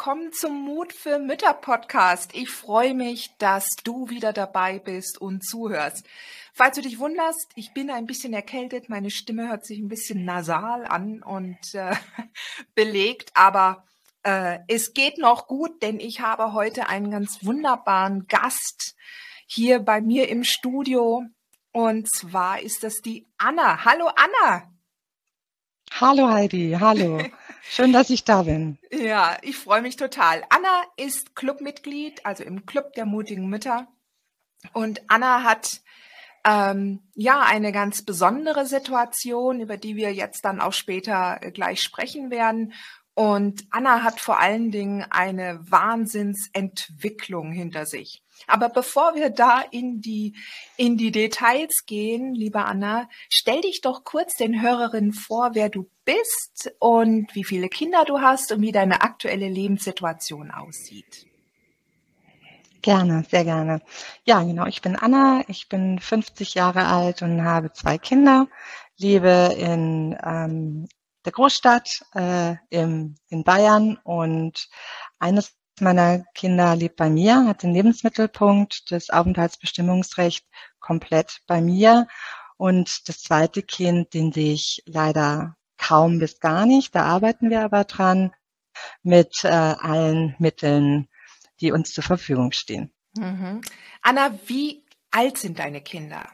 Willkommen zum Mut für Mütter Podcast. Ich freue mich, dass du wieder dabei bist und zuhörst. Falls du dich wunderst, ich bin ein bisschen erkältet, meine Stimme hört sich ein bisschen nasal an und äh, belegt, aber äh, es geht noch gut, denn ich habe heute einen ganz wunderbaren Gast hier bei mir im Studio und zwar ist das die Anna. Hallo Anna. Hallo Heidi, hallo. Schön, dass ich da bin. Ja, ich freue mich total. Anna ist Clubmitglied, also im Club der mutigen Mütter. Und Anna hat ähm, ja eine ganz besondere Situation, über die wir jetzt dann auch später äh, gleich sprechen werden. Und Anna hat vor allen Dingen eine Wahnsinnsentwicklung hinter sich. Aber bevor wir da in die, in die Details gehen, liebe Anna, stell dich doch kurz den Hörerinnen vor, wer du bist und wie viele Kinder du hast und wie deine aktuelle Lebenssituation aussieht. Gerne, sehr gerne. Ja, genau. Ich bin Anna, ich bin 50 Jahre alt und habe zwei Kinder, lebe in ähm, der Großstadt äh, im, in Bayern und eines meiner Kinder lebt bei mir, hat den Lebensmittelpunkt, das Aufenthaltsbestimmungsrecht komplett bei mir. Und das zweite Kind, den sehe ich leider kaum bis gar nicht. Da arbeiten wir aber dran mit äh, allen Mitteln, die uns zur Verfügung stehen. Mhm. Anna, wie alt sind deine Kinder?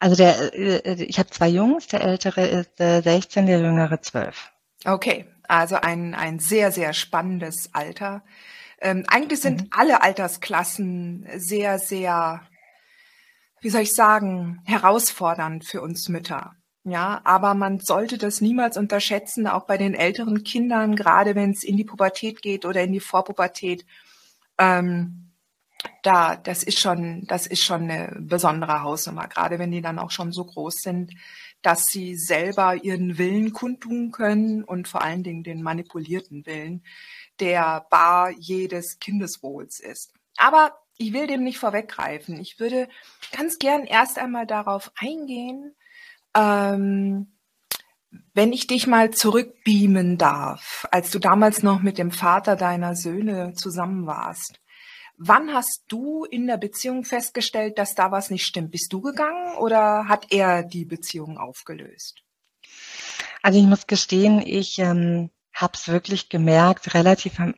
Also der, äh, ich habe zwei Jungs, der ältere ist äh, 16, der jüngere 12. Okay, also ein, ein sehr, sehr spannendes Alter. Ähm, eigentlich sind mhm. alle Altersklassen sehr, sehr, wie soll ich sagen, herausfordernd für uns Mütter. Ja, aber man sollte das niemals unterschätzen, auch bei den älteren Kindern, gerade wenn es in die Pubertät geht oder in die Vorpubertät. Ähm, da, das ist schon, das ist schon eine besondere Hausnummer, gerade wenn die dann auch schon so groß sind, dass sie selber ihren Willen kundtun können und vor allen Dingen den manipulierten Willen, der bar jedes Kindeswohls ist. Aber ich will dem nicht vorweggreifen. Ich würde ganz gern erst einmal darauf eingehen, ähm, wenn ich dich mal zurückbeamen darf, als du damals noch mit dem Vater deiner Söhne zusammen warst. Wann hast du in der Beziehung festgestellt, dass da was nicht stimmt? Bist du gegangen oder hat er die Beziehung aufgelöst? Also ich muss gestehen, ich ähm, habe es wirklich gemerkt, relativ am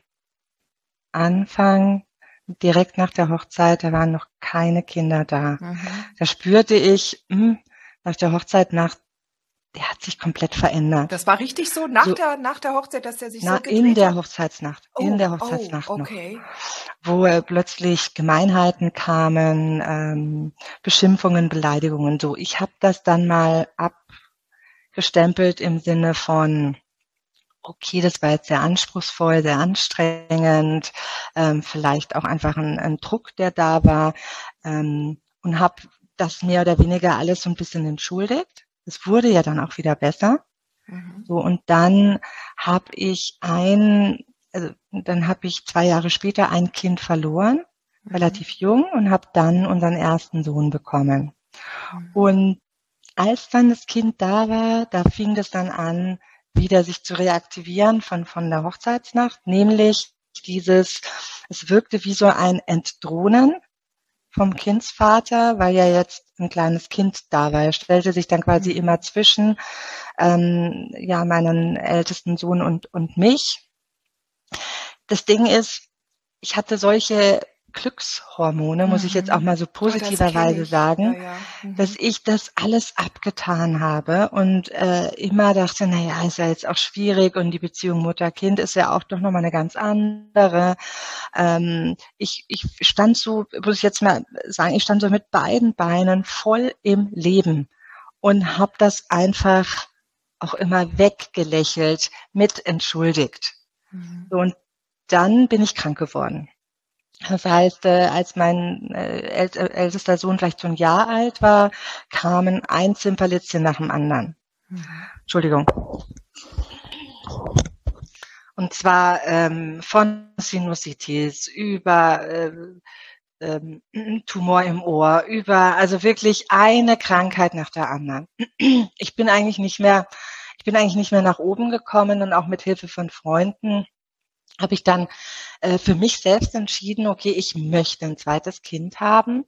Anfang, direkt nach der Hochzeit, da waren noch keine Kinder da. Mhm. Da spürte ich mh, hm, nach der Hochzeit, nach der hat sich komplett verändert. Das war richtig so nach so, der nach der Hochzeit, dass er sich na, so in der Hochzeitsnacht, oh, in der Hochzeitsnacht oh, okay. noch, wo äh, plötzlich Gemeinheiten kamen, ähm, Beschimpfungen, Beleidigungen. So, ich habe das dann mal abgestempelt im Sinne von okay, das war jetzt sehr anspruchsvoll, sehr anstrengend, ähm, vielleicht auch einfach ein, ein, Druck, der da war ähm, und habe das mehr oder weniger alles so ein bisschen entschuldigt es wurde ja dann auch wieder besser. Mhm. So, und dann habe ich ein, also dann habe ich zwei Jahre später ein Kind verloren, mhm. relativ jung, und habe dann unseren ersten Sohn bekommen. Mhm. Und als dann das Kind da war, da fing das dann an, wieder sich zu reaktivieren von, von der Hochzeitsnacht, nämlich dieses, es wirkte wie so ein Entdrohnen vom Kindsvater, weil ja jetzt ein kleines Kind da war. Er stellte sich dann quasi mhm. immer zwischen ähm, ja meinen ältesten Sohn und und mich. Das Ding ist, ich hatte solche Glückshormone, muss ich jetzt auch mhm. mal so positiverweise sagen, ja, ja. Mhm. dass ich das alles abgetan habe und äh, immer dachte, na ja, ist ja jetzt auch schwierig und die Beziehung Mutter-Kind ist ja auch doch nochmal eine ganz andere. Ähm, ich, ich stand so, muss ich jetzt mal sagen, ich stand so mit beiden Beinen voll im Leben und habe das einfach auch immer weggelächelt, mit entschuldigt. Mhm. Und dann bin ich krank geworden. Das heißt, äh, als mein äh, ältester Sohn vielleicht so ein Jahr alt war, kamen ein Zimperlitzchen nach dem anderen. Mhm. Entschuldigung. Und zwar ähm, von Sinusitis über äh, ähm, Tumor im Ohr, über also wirklich eine Krankheit nach der anderen. Ich bin eigentlich nicht mehr, ich bin eigentlich nicht mehr nach oben gekommen und auch mit Hilfe von Freunden habe ich dann äh, für mich selbst entschieden, okay, ich möchte ein zweites Kind haben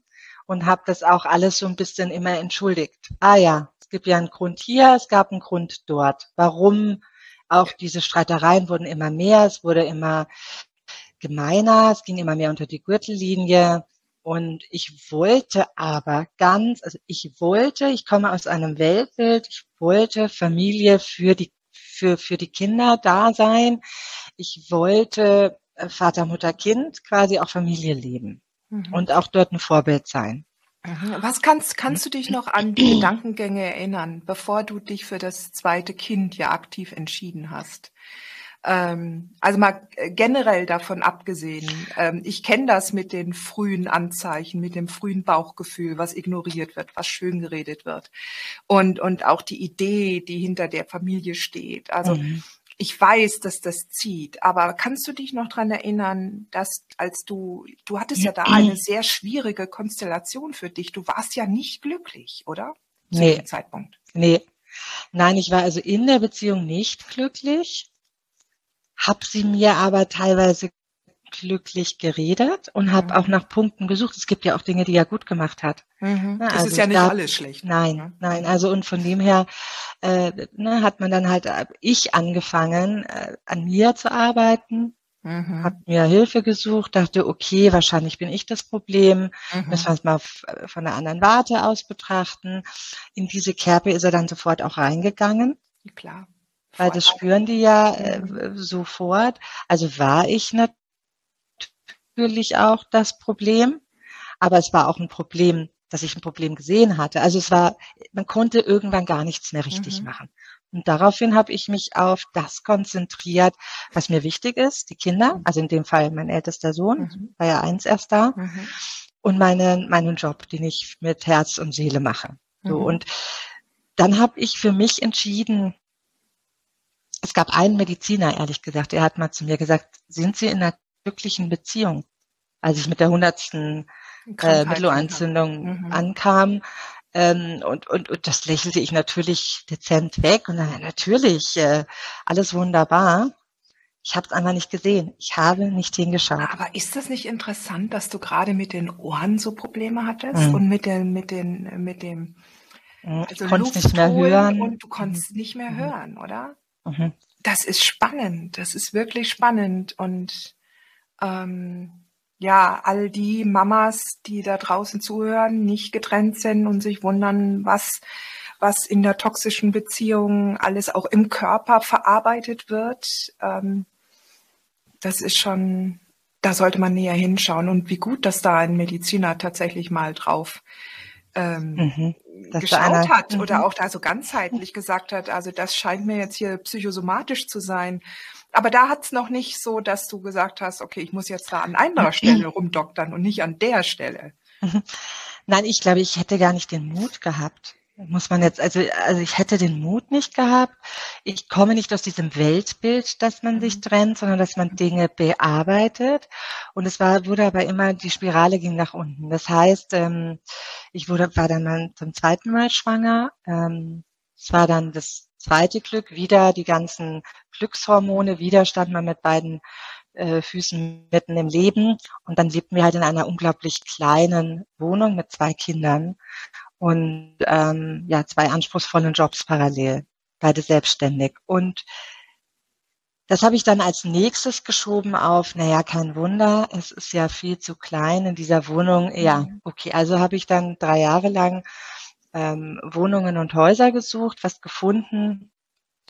und habe das auch alles so ein bisschen immer entschuldigt. Ah ja, es gibt ja einen Grund hier, es gab einen Grund dort. Warum auch diese Streitereien wurden immer mehr, es wurde immer gemeiner, es ging immer mehr unter die Gürtellinie. Und ich wollte aber ganz, also ich wollte, ich komme aus einem Weltbild, ich wollte Familie für die, für, für die Kinder da sein ich wollte äh, Vater, Mutter, Kind quasi auch Familie leben mhm. und auch dort ein Vorbild sein. Mhm. Was kannst, kannst du dich noch an die Gedankengänge erinnern, bevor du dich für das zweite Kind ja aktiv entschieden hast? Ähm, also mal äh, generell davon abgesehen, ähm, ich kenne das mit den frühen Anzeichen, mit dem frühen Bauchgefühl, was ignoriert wird, was schön geredet wird und und auch die Idee, die hinter der Familie steht. Also mhm ich weiß, dass das zieht, aber kannst du dich noch dran erinnern, dass als du, du hattest ja da eine sehr schwierige Konstellation für dich. Du warst ja nicht glücklich, oder? Zu nee. Zeitpunkt. Nee. Nein, ich war also in der Beziehung nicht glücklich, hab sie mir aber teilweise glücklich geredet und habe mhm. auch nach Punkten gesucht. Es gibt ja auch Dinge, die er gut gemacht hat. Mhm. Das also ist ja nicht gab, alles schlecht. Nein, ja. nein. Also und von dem her äh, ne, hat man dann halt äh, ich angefangen, äh, an mir zu arbeiten. Mhm. Hab mir Hilfe gesucht, dachte, okay, wahrscheinlich bin ich das Problem. Mhm. Müssen wir es mal äh, von einer anderen Warte aus betrachten. In diese Kerbe ist er dann sofort auch reingegangen. Klar. Weil das spüren die ja äh, sofort. Also war ich natürlich natürlich auch das Problem, aber es war auch ein Problem, dass ich ein Problem gesehen hatte. Also es war, man konnte irgendwann gar nichts mehr richtig mhm. machen. Und daraufhin habe ich mich auf das konzentriert, was mir wichtig ist, die Kinder, mhm. also in dem Fall mein ältester Sohn, mhm. war ja eins erst da, mhm. und meinen, meinen Job, den ich mit Herz und Seele mache. So, mhm. und dann habe ich für mich entschieden, es gab einen Mediziner, ehrlich gesagt, der hat mal zu mir gesagt, sind Sie in einer glücklichen Beziehung. Als ich mit der hundertsten äh, Mittelohrentzündung mhm. ankam, ähm, und, und, und das lächelte ich natürlich dezent weg und dann natürlich äh, alles wunderbar. Ich habe es einfach nicht gesehen. Ich habe nicht hingeschaut. Aber ist das nicht interessant, dass du gerade mit den Ohren so Probleme hattest mhm. und mit den mit den mit dem mhm. also konntest nicht mehr hören und du konntest mhm. nicht mehr mhm. hören, oder? Mhm. Das ist spannend. Das ist wirklich spannend und ähm, ja, all die Mamas, die da draußen zuhören, nicht getrennt sind und sich wundern, was, was in der toxischen Beziehung alles auch im Körper verarbeitet wird. Ähm, das ist schon, da sollte man näher hinschauen und wie gut, dass da ein Mediziner tatsächlich mal drauf ähm, mhm, geschaut hat mhm. oder auch da so ganzheitlich gesagt hat, also das scheint mir jetzt hier psychosomatisch zu sein aber da hat's noch nicht so, dass du gesagt hast, okay, ich muss jetzt da an anderer Stelle rumdoktern und nicht an der Stelle. Nein, ich glaube, ich hätte gar nicht den Mut gehabt. Muss man jetzt, also, also ich hätte den Mut nicht gehabt. Ich komme nicht aus diesem Weltbild, dass man sich mhm. trennt, sondern dass man Dinge bearbeitet. Und es war, wurde aber immer, die Spirale ging nach unten. Das heißt, ähm, ich wurde, war dann zum zweiten Mal schwanger. Ähm, es war dann das zweite Glück, wieder die ganzen Glückshormone, wieder stand man mit beiden äh, Füßen mitten im Leben. Und dann lebten wir halt in einer unglaublich kleinen Wohnung mit zwei Kindern und ähm, ja, zwei anspruchsvollen Jobs parallel, beide selbstständig. Und das habe ich dann als nächstes geschoben auf, naja, kein Wunder, es ist ja viel zu klein in dieser Wohnung. Ja, mhm. okay, also habe ich dann drei Jahre lang ähm, Wohnungen und Häuser gesucht, was gefunden.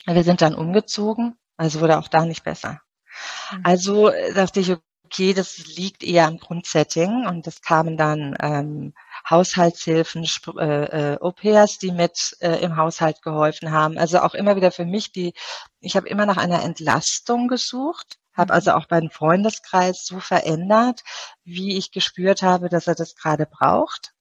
Wir sind dann umgezogen, also wurde auch da nicht besser. Mhm. Also äh, dachte ich, okay, das liegt eher am Grundsetting und es kamen dann ähm, Haushaltshilfen, äh, äh, Au-pairs, die mit äh, im Haushalt geholfen haben. Also auch immer wieder für mich die, ich habe immer nach einer Entlastung gesucht, habe mhm. also auch beim Freundeskreis so verändert, wie ich gespürt habe, dass er das gerade braucht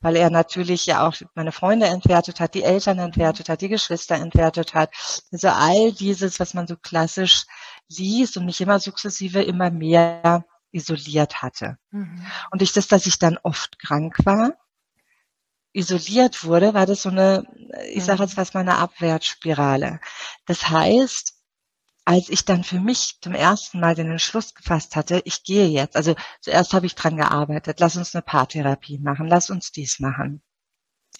weil er natürlich ja auch meine Freunde entwertet hat, die Eltern entwertet hat, die Geschwister entwertet hat. Also all dieses, was man so klassisch liest und mich immer sukzessive immer mehr isoliert hatte. Mhm. Und durch das, dass ich dann oft krank war, isoliert wurde, war das so eine, ich sage mhm. jetzt was mal eine Abwärtsspirale. Das heißt, als ich dann für mich zum ersten Mal den Entschluss gefasst hatte, ich gehe jetzt, also zuerst habe ich dran gearbeitet, lass uns eine Paartherapie machen, lass uns dies machen.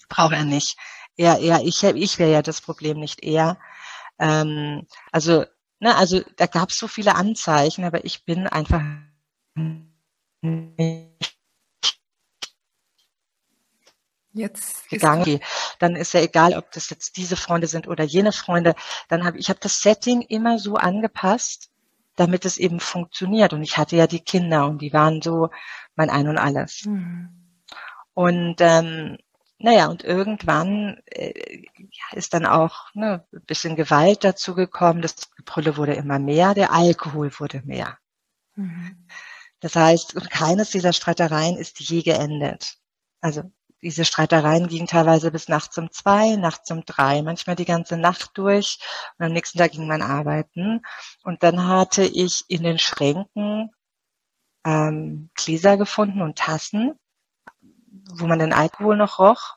Braucht er nicht. Er, er, ich, ich wäre ja das Problem, nicht er. Ähm, also, ne, also da gab es so viele Anzeichen, aber ich bin einfach nicht jetzt gegangen. Dann ist ja egal, ob das jetzt diese Freunde sind oder jene Freunde. Dann habe ich habe das Setting immer so angepasst, damit es eben funktioniert. Und ich hatte ja die Kinder und die waren so mein Ein und alles. Mhm. Und ähm, naja, und irgendwann äh, ist dann auch ne, ein bisschen Gewalt dazu gekommen. Das Gebrülle wurde immer mehr, der Alkohol wurde mehr. Mhm. Das heißt, keines dieser Streitereien ist je geendet. Also diese Streitereien gingen teilweise bis nachts um zwei, nachts um drei, manchmal die ganze Nacht durch und am nächsten Tag ging man arbeiten. Und dann hatte ich in den Schränken ähm, Gläser gefunden und Tassen, wo man den Alkohol noch roch.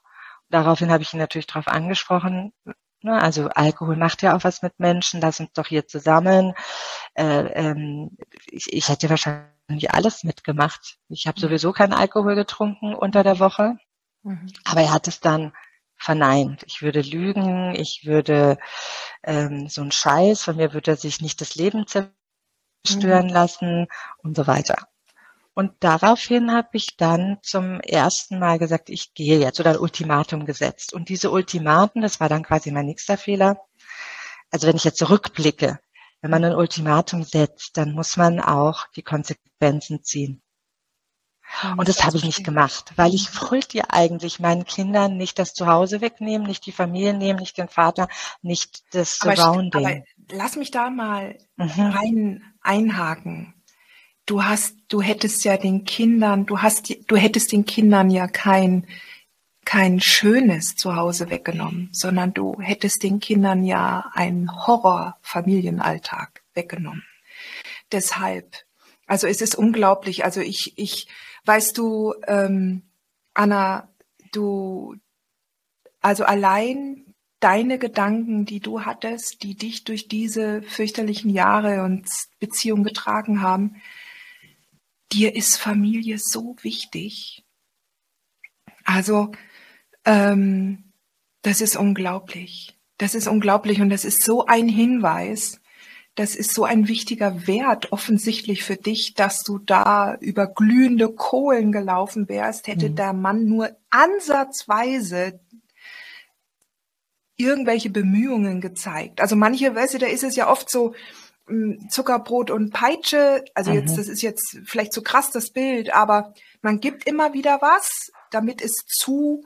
Daraufhin habe ich ihn natürlich darauf angesprochen, ne, also Alkohol macht ja auch was mit Menschen, lass uns doch hier zusammen. Äh, ähm, ich, ich hätte wahrscheinlich alles mitgemacht. Ich habe sowieso keinen Alkohol getrunken unter der Woche. Mhm. Aber er hat es dann verneint. Ich würde lügen, ich würde ähm, so ein Scheiß, von mir würde er sich nicht das Leben zerstören mhm. lassen und so weiter. Und daraufhin habe ich dann zum ersten Mal gesagt, ich gehe jetzt oder ein Ultimatum gesetzt. Und diese Ultimaten, das war dann quasi mein nächster Fehler. Also wenn ich jetzt zurückblicke, wenn man ein Ultimatum setzt, dann muss man auch die Konsequenzen ziehen. Und das habe ich nicht gemacht, weil ich wollte ja eigentlich meinen Kindern nicht das Zuhause wegnehmen, nicht die Familie nehmen, nicht den Vater, nicht das Surrounding. Aber lass mich da mal mhm. rein einhaken. Du hast, du hättest ja den Kindern, du hast, du hättest den Kindern ja kein, kein schönes Zuhause weggenommen, sondern du hättest den Kindern ja einen Horror-Familienalltag weggenommen. Deshalb, also es ist unglaublich. Also ich, ich, Weißt du, ähm, Anna, du, also allein deine Gedanken, die du hattest, die dich durch diese fürchterlichen Jahre und Beziehungen getragen haben, dir ist Familie so wichtig. Also, ähm, das ist unglaublich. Das ist unglaublich und das ist so ein Hinweis, das ist so ein wichtiger Wert offensichtlich für dich, dass du da über glühende Kohlen gelaufen wärst, hätte mhm. der Mann nur ansatzweise irgendwelche Bemühungen gezeigt. Also manche, weißt du, da ist es ja oft so, hm, Zuckerbrot und Peitsche, also jetzt, mhm. das ist jetzt vielleicht zu krass das Bild, aber man gibt immer wieder was, damit es zu,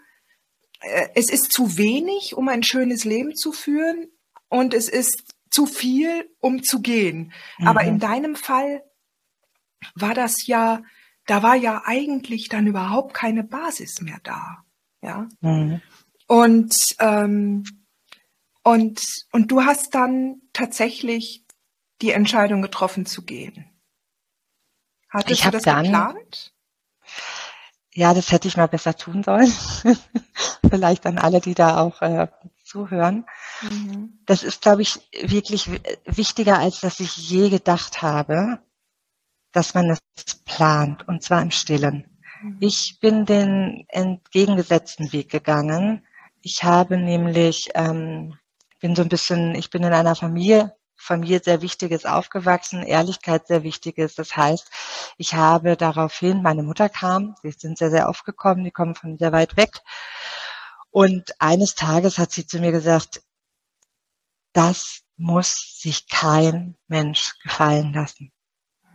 äh, es ist zu wenig, um ein schönes Leben zu führen und es ist zu viel, um zu gehen. Mhm. Aber in deinem Fall war das ja, da war ja eigentlich dann überhaupt keine Basis mehr da. Ja. Mhm. Und, ähm, und, und du hast dann tatsächlich die Entscheidung getroffen zu gehen. Hattest ich du das dann, geplant? Ja, das hätte ich mal besser tun sollen. Vielleicht an alle, die da auch äh, zuhören. Mhm. Das ist, glaube ich, wirklich wichtiger, als dass ich je gedacht habe, dass man es plant, und zwar im Stillen. Mhm. Ich bin den entgegengesetzten Weg gegangen. Ich habe nämlich, ähm, bin so ein bisschen, ich bin in einer Familie Familie sehr Wichtiges aufgewachsen, Ehrlichkeit sehr Wichtiges. Das heißt, ich habe daraufhin, meine Mutter kam, sie sind sehr, sehr oft gekommen, die kommen von sehr weit weg. Und eines Tages hat sie zu mir gesagt, das muss sich kein Mensch gefallen lassen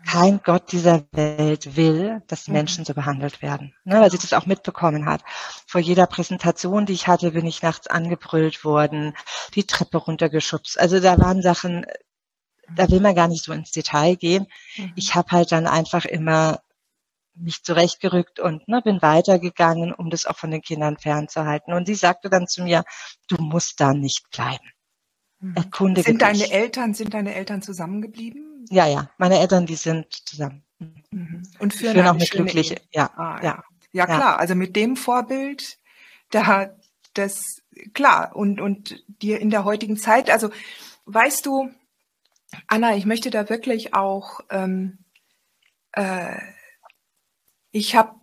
kein Gott dieser Welt will, dass mhm. Menschen so behandelt werden. Ne, weil sie das auch mitbekommen hat. Vor jeder Präsentation, die ich hatte, bin ich nachts angebrüllt worden, die Treppe runtergeschubst. Also da waren Sachen, da will man gar nicht so ins Detail gehen. Mhm. Ich habe halt dann einfach immer mich zurechtgerückt und ne, bin weitergegangen, um das auch von den Kindern fernzuhalten. Und sie sagte dann zu mir, du musst da nicht bleiben. Mhm. Erkundige sind deine. Eltern, sind deine Eltern zusammengeblieben? Ja, ja. Meine Eltern, die sind zusammen. Mhm. Und führen, führen auch eine glückliche, ja, ah, ja, ja. klar. Ja. Also mit dem Vorbild, da, das, klar. Und, und dir in der heutigen Zeit, also, weißt du, Anna, ich möchte da wirklich auch, ähm, äh, ich habe,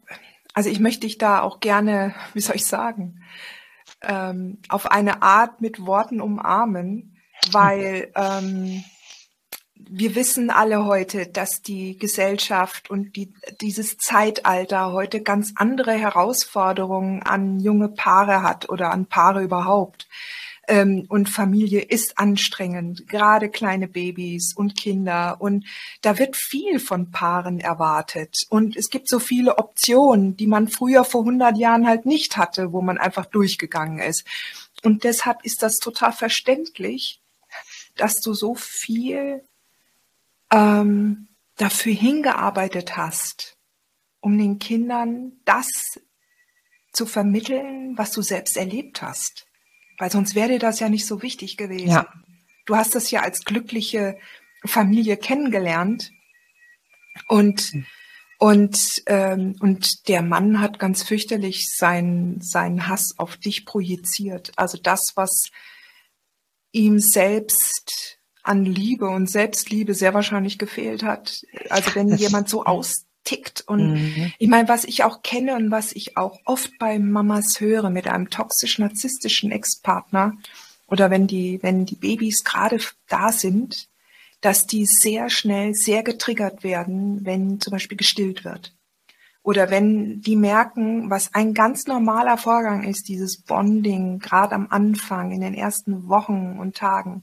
also ich möchte dich da auch gerne, wie soll ich sagen, ähm, auf eine Art mit Worten umarmen, weil ähm, wir wissen alle heute, dass die Gesellschaft und die, dieses Zeitalter heute ganz andere Herausforderungen an junge Paare hat oder an Paare überhaupt. Ähm, und Familie ist anstrengend, gerade kleine Babys und Kinder. Und da wird viel von Paaren erwartet. Und es gibt so viele Optionen, die man früher vor 100 Jahren halt nicht hatte, wo man einfach durchgegangen ist. Und deshalb ist das total verständlich, dass du so viel ähm, dafür hingearbeitet hast, um den Kindern das zu vermitteln, was du selbst erlebt hast. Weil sonst wäre dir das ja nicht so wichtig gewesen. Ja. Du hast das ja als glückliche Familie kennengelernt und hm. und ähm, und der Mann hat ganz fürchterlich seinen seinen Hass auf dich projiziert. Also das, was ihm selbst an Liebe und Selbstliebe sehr wahrscheinlich gefehlt hat. Also wenn das jemand so austickt und mhm. ich meine, was ich auch kenne und was ich auch oft bei Mamas höre mit einem toxisch-narzisstischen Ex-Partner oder wenn die, wenn die Babys gerade da sind, dass die sehr schnell sehr getriggert werden, wenn zum Beispiel gestillt wird. Oder wenn die merken, was ein ganz normaler Vorgang ist, dieses Bonding, gerade am Anfang, in den ersten Wochen und Tagen,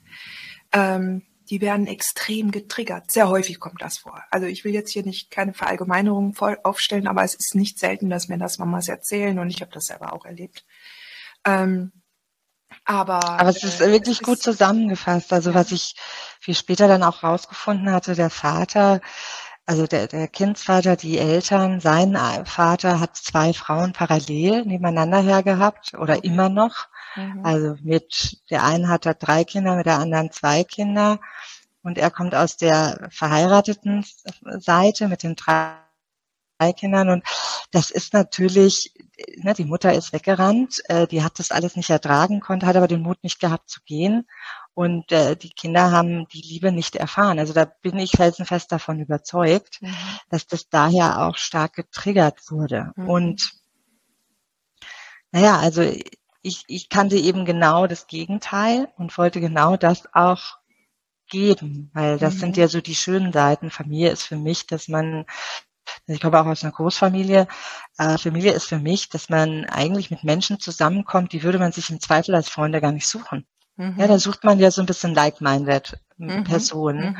ähm, die werden extrem getriggert. Sehr häufig kommt das vor. Also ich will jetzt hier nicht keine Verallgemeinerung aufstellen, aber es ist nicht selten, dass mir das Mamas erzählen und ich habe das selber auch erlebt. Ähm, aber, aber es ist äh, wirklich es gut ist, zusammengefasst. Also was ich viel später dann auch rausgefunden hatte, der Vater, also der, der Kindsvater, die Eltern, sein Vater hat zwei Frauen parallel nebeneinander hergehabt oder immer noch. Mhm. Also mit der einen hat er drei Kinder, mit der anderen zwei Kinder. Und er kommt aus der verheirateten Seite mit den drei Kindern. Und das ist natürlich, ne, die Mutter ist weggerannt, äh, die hat das alles nicht ertragen, konnte, hat aber den Mut nicht gehabt zu gehen. Und äh, die Kinder haben die Liebe nicht erfahren. Also da bin ich felsenfest davon überzeugt, mhm. dass das daher auch stark getriggert wurde. Mhm. Und naja, also ich, ich kannte eben genau das Gegenteil und wollte genau das auch geben, weil das mhm. sind ja so die schönen Seiten. Familie ist für mich, dass man, ich komme auch aus einer Großfamilie, äh, Familie ist für mich, dass man eigentlich mit Menschen zusammenkommt, die würde man sich im Zweifel als Freunde gar nicht suchen. Mhm. Ja, da sucht man ja so ein bisschen like-minded mhm. Personen.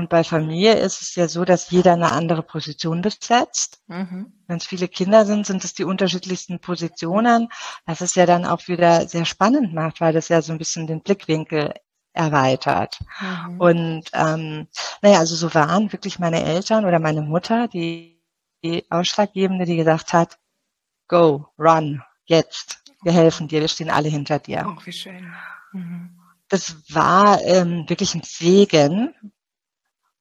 Und bei Familie ist es ja so, dass jeder eine andere Position besetzt. Mhm. Wenn es viele Kinder sind, sind es die unterschiedlichsten Positionen. Was es ja dann auch wieder sehr spannend macht, weil das ja so ein bisschen den Blickwinkel erweitert. Mhm. Und ähm, naja, also so waren wirklich meine Eltern oder meine Mutter die, die Ausschlaggebende, die gesagt hat, go, run, jetzt, wir helfen dir, wir stehen alle hinter dir. Oh, wie schön. Mhm. Das war ähm, wirklich ein Segen.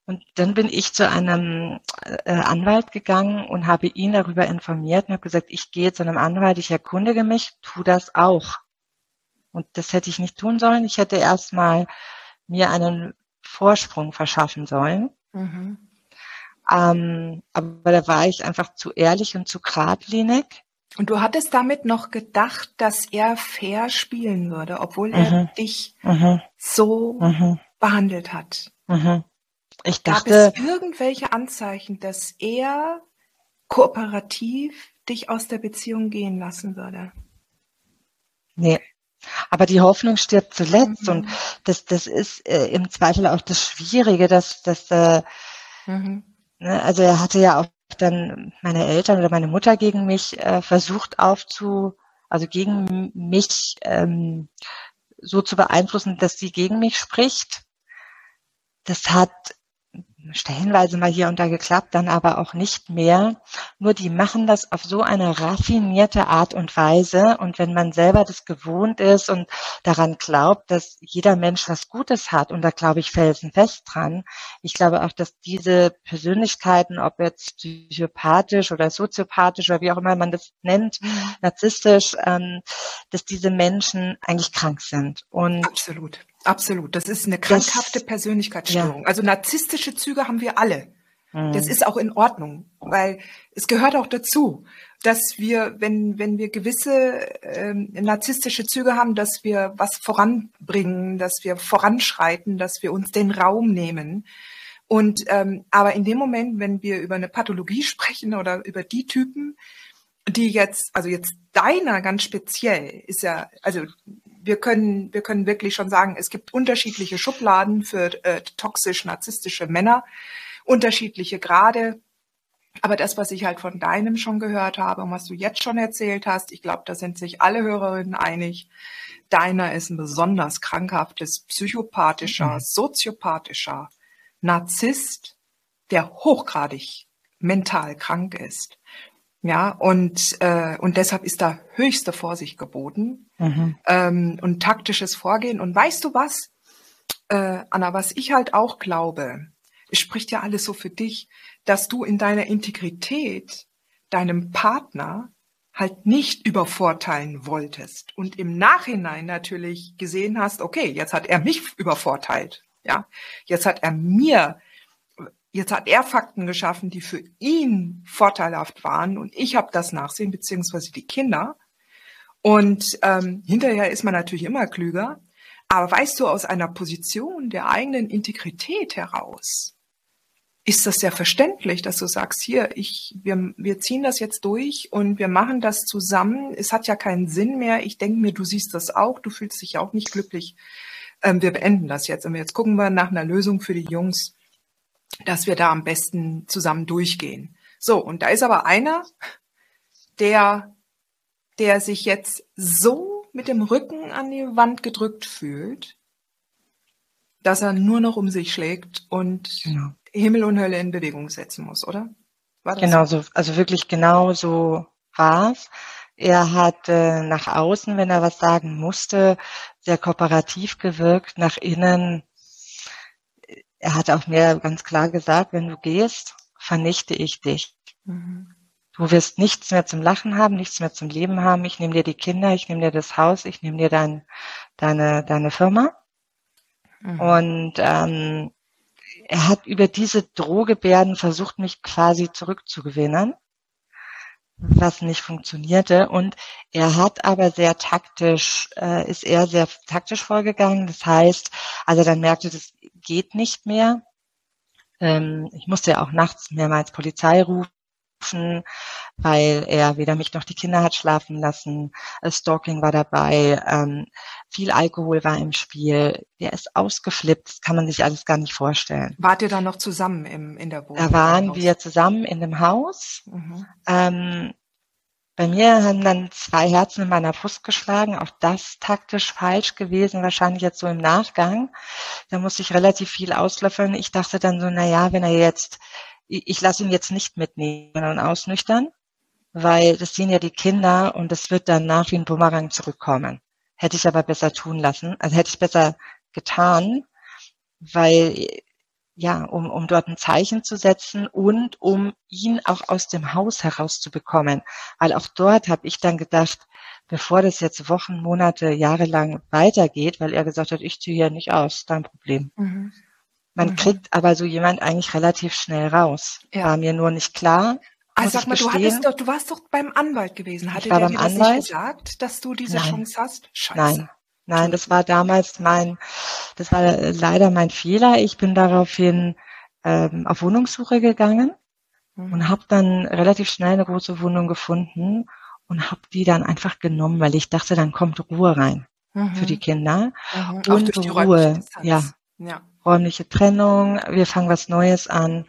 Und dann bin ich zu einem äh, Anwalt gegangen und habe ihn darüber informiert und habe gesagt, ich gehe zu einem Anwalt, ich erkundige mich, tu das auch. Und das hätte ich nicht tun sollen. Ich hätte erstmal mir einen Vorsprung verschaffen sollen. Mhm. Ähm, aber da war ich einfach zu ehrlich und zu geradlinig. Und du hattest damit noch gedacht, dass er fair spielen würde, obwohl er mhm. dich mhm. so mhm. behandelt hat. Mhm. Ich dachte, Gab es irgendwelche Anzeichen, dass er kooperativ dich aus der Beziehung gehen lassen würde? Nee. Aber die Hoffnung stirbt zuletzt mhm. und das, das ist äh, im Zweifel auch das Schwierige, dass, dass äh, mhm. ne, also er hatte ja auch dann meine Eltern oder meine Mutter gegen mich äh, versucht aufzu, also gegen mich ähm, so zu beeinflussen, dass sie gegen mich spricht. Das hat stellenweise mal hier und da geklappt, dann aber auch nicht mehr. Nur die machen das auf so eine raffinierte Art und Weise. Und wenn man selber das gewohnt ist und daran glaubt, dass jeder Mensch was Gutes hat, und da glaube ich felsenfest dran, ich glaube auch, dass diese Persönlichkeiten, ob jetzt psychopathisch oder soziopathisch oder wie auch immer man das nennt, mhm. narzisstisch, ähm, dass diese Menschen eigentlich krank sind. Und Absolut. Absolut. Das ist eine krankhafte das, Persönlichkeitsstörung. Ja. Also narzisstische Züge haben wir alle. Mhm. Das ist auch in Ordnung, weil es gehört auch dazu, dass wir, wenn, wenn wir gewisse ähm, narzisstische Züge haben, dass wir was voranbringen, dass wir voranschreiten, dass wir uns den Raum nehmen. Und ähm, aber in dem Moment, wenn wir über eine Pathologie sprechen oder über die Typen, die jetzt, also jetzt deiner ganz speziell ist ja, also wir können, wir können wirklich schon sagen, es gibt unterschiedliche Schubladen für äh, toxisch-narzisstische Männer, unterschiedliche Grade. Aber das, was ich halt von deinem schon gehört habe und was du jetzt schon erzählt hast, ich glaube, da sind sich alle Hörerinnen einig. Deiner ist ein besonders krankhaftes, psychopathischer, mhm. soziopathischer Narzisst, der hochgradig mental krank ist. Ja, und, äh, und deshalb ist da höchste Vorsicht geboten mhm. ähm, und taktisches Vorgehen. Und weißt du was, äh, Anna, was ich halt auch glaube, es spricht ja alles so für dich, dass du in deiner Integrität deinem Partner halt nicht übervorteilen wolltest und im Nachhinein natürlich gesehen hast, okay, jetzt hat er mich übervorteilt. Ja, jetzt hat er mir Jetzt hat er Fakten geschaffen, die für ihn vorteilhaft waren und ich habe das Nachsehen, beziehungsweise die Kinder. Und ähm, hinterher ist man natürlich immer klüger. Aber weißt du, aus einer Position der eigenen Integrität heraus ist das sehr verständlich, dass du sagst, hier, ich, wir, wir ziehen das jetzt durch und wir machen das zusammen. Es hat ja keinen Sinn mehr. Ich denke mir, du siehst das auch, du fühlst dich auch nicht glücklich. Ähm, wir beenden das jetzt und jetzt gucken wir nach einer Lösung für die Jungs dass wir da am besten zusammen durchgehen. So, und da ist aber einer, der, der sich jetzt so mit dem Rücken an die Wand gedrückt fühlt, dass er nur noch um sich schlägt und genau. Himmel und Hölle in Bewegung setzen muss, oder? genau so? so, also wirklich genau so war's. Er hat äh, nach außen, wenn er was sagen musste, sehr kooperativ gewirkt, nach innen er hat auch mir ganz klar gesagt, wenn du gehst, vernichte ich dich. Mhm. Du wirst nichts mehr zum Lachen haben, nichts mehr zum Leben haben. Ich nehme dir die Kinder, ich nehme dir das Haus, ich nehme dir dein, deine, deine Firma. Mhm. Und ähm, er hat über diese Drohgebärden versucht, mich quasi zurückzugewinnen, was nicht funktionierte. Und er hat aber sehr taktisch, äh, ist er sehr taktisch vorgegangen. Das heißt, also dann merkte, das geht nicht mehr. Ähm, ich musste ja auch nachts mehrmals Polizei rufen, weil er weder mich noch die Kinder hat schlafen lassen. Stalking war dabei, ähm, viel Alkohol war im Spiel. Der ist ausgeflippt, das kann man sich alles gar nicht vorstellen. Wart ihr dann noch zusammen im, in der Wohnung? Da waren wir zusammen in dem Haus. Mhm. Ähm, bei mir haben dann zwei Herzen in meiner Brust geschlagen, auch das taktisch falsch gewesen, wahrscheinlich jetzt so im Nachgang. Da musste ich relativ viel auslöffeln. Ich dachte dann so, na ja, wenn er jetzt, ich, lasse ihn jetzt nicht mitnehmen und ausnüchtern, weil das sehen ja die Kinder und es wird dann nach wie ein Bumerang zurückkommen. Hätte ich aber besser tun lassen, also hätte ich besser getan, weil ja, um, um dort ein Zeichen zu setzen und um ihn auch aus dem Haus herauszubekommen. Weil auch dort habe ich dann gedacht, bevor das jetzt Wochen, Monate, Jahre lang weitergeht, weil er gesagt hat, ich ziehe hier nicht aus, dein Problem. Mhm. Man mhm. kriegt aber so jemand eigentlich relativ schnell raus. Ja. War mir nur nicht klar. Also sag mal, du, hattest doch, du warst doch beim Anwalt gewesen. Hatte der dir das Anwalt? nicht gesagt, dass du diese Nein. Chance hast? Scheiße. Nein. Nein, das war damals mein, das war leider mein Fehler. Ich bin daraufhin ähm, auf Wohnungssuche gegangen mhm. und habe dann relativ schnell eine große Wohnung gefunden und habe die dann einfach genommen, weil ich dachte, dann kommt Ruhe rein mhm. für die Kinder mhm. und Ruhe, ja. ja, räumliche Trennung. Wir fangen was Neues an.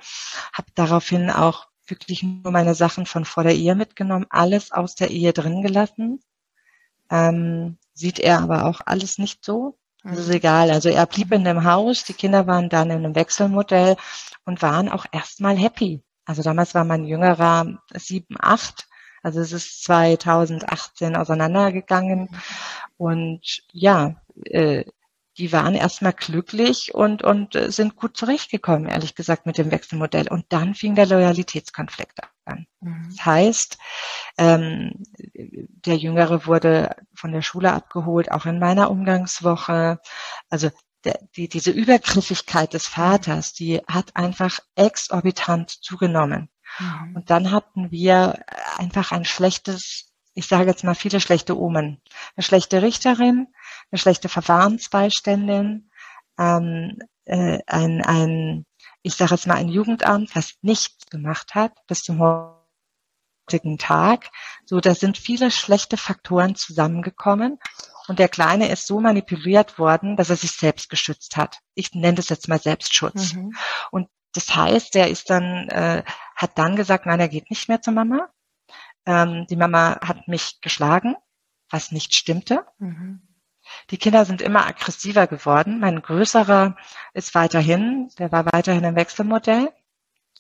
Habe daraufhin auch wirklich nur meine Sachen von vor der Ehe mitgenommen, alles aus der Ehe drin gelassen. Ähm, sieht er aber auch alles nicht so. Das ist mhm. egal. Also er blieb in dem Haus, die Kinder waren dann in einem Wechselmodell und waren auch erstmal happy. Also damals war mein jüngerer sieben, acht. Also es ist 2018 auseinandergegangen. Und ja, äh, die waren erstmal glücklich und, und äh, sind gut zurechtgekommen, ehrlich gesagt, mit dem Wechselmodell. Und dann fing der Loyalitätskonflikt an. Mhm. Das heißt, ähm, der Jüngere wurde von der Schule abgeholt, auch in meiner Umgangswoche. Also der, die, diese Übergriffigkeit des Vaters, die hat einfach exorbitant zugenommen. Mhm. Und dann hatten wir einfach ein schlechtes, ich sage jetzt mal viele schlechte Omen. Eine schlechte Richterin, eine schlechte Verfahrensbeiständin, ähm, äh, ein, ein, ich sage jetzt mal ein Jugendamt, was nichts gemacht hat bis zum heutigen Tag. So, da sind viele schlechte Faktoren zusammengekommen. Und der Kleine ist so manipuliert worden, dass er sich selbst geschützt hat. Ich nenne das jetzt mal Selbstschutz. Mhm. Und das heißt, der ist dann, äh, hat dann gesagt, nein, er geht nicht mehr zur Mama. Ähm, die Mama hat mich geschlagen, was nicht stimmte. Mhm. Die Kinder sind immer aggressiver geworden. Mein größerer ist weiterhin, der war weiterhin im Wechselmodell.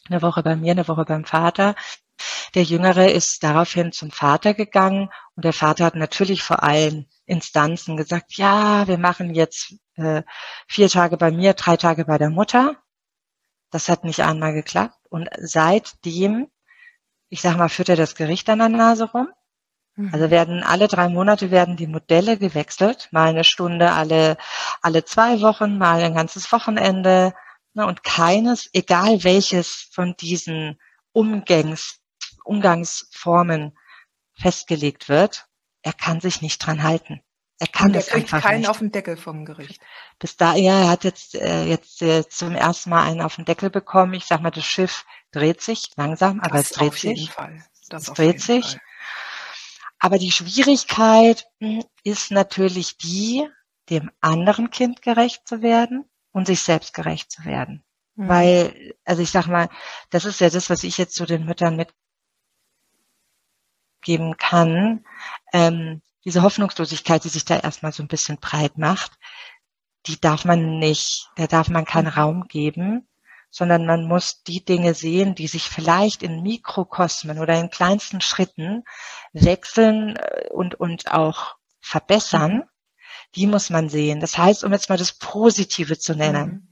Eine Woche bei mir, eine Woche beim Vater. Der Jüngere ist daraufhin zum Vater gegangen und der Vater hat natürlich vor allen Instanzen gesagt, ja, wir machen jetzt äh, vier Tage bei mir, drei Tage bei der Mutter. Das hat nicht einmal geklappt. Und seitdem, ich sag mal, führt er das Gericht an der Nase rum. Also mhm. werden alle drei Monate werden die Modelle gewechselt, mal eine Stunde alle alle zwei Wochen, mal ein ganzes Wochenende. Ne, und keines, egal welches von diesen Umgangs, Umgangsformen festgelegt wird, er kann sich nicht dran halten. Er kann kriegt einfach keinen nicht. auf den Deckel vom Gericht. Bis da, ja, er hat jetzt, äh, jetzt äh, zum ersten Mal einen auf den Deckel bekommen. Ich sag mal, das Schiff dreht sich langsam, aber das es dreht sich. Das es dreht sich. Fall. Aber die Schwierigkeit hm, ist natürlich die, dem anderen Kind gerecht zu werden und sich selbst gerecht zu werden. Mhm. Weil, also ich sag mal, das ist ja das, was ich jetzt zu den Müttern mitgeben kann. Ähm, diese Hoffnungslosigkeit, die sich da erstmal so ein bisschen breit macht, die darf man nicht, da darf man keinen. Raum geben, sondern man muss die Dinge sehen, die sich vielleicht in Mikrokosmen oder in kleinsten Schritten wechseln äh, und, und auch verbessern. Die muss man sehen. Das heißt, um jetzt mal das Positive zu nennen. Mhm.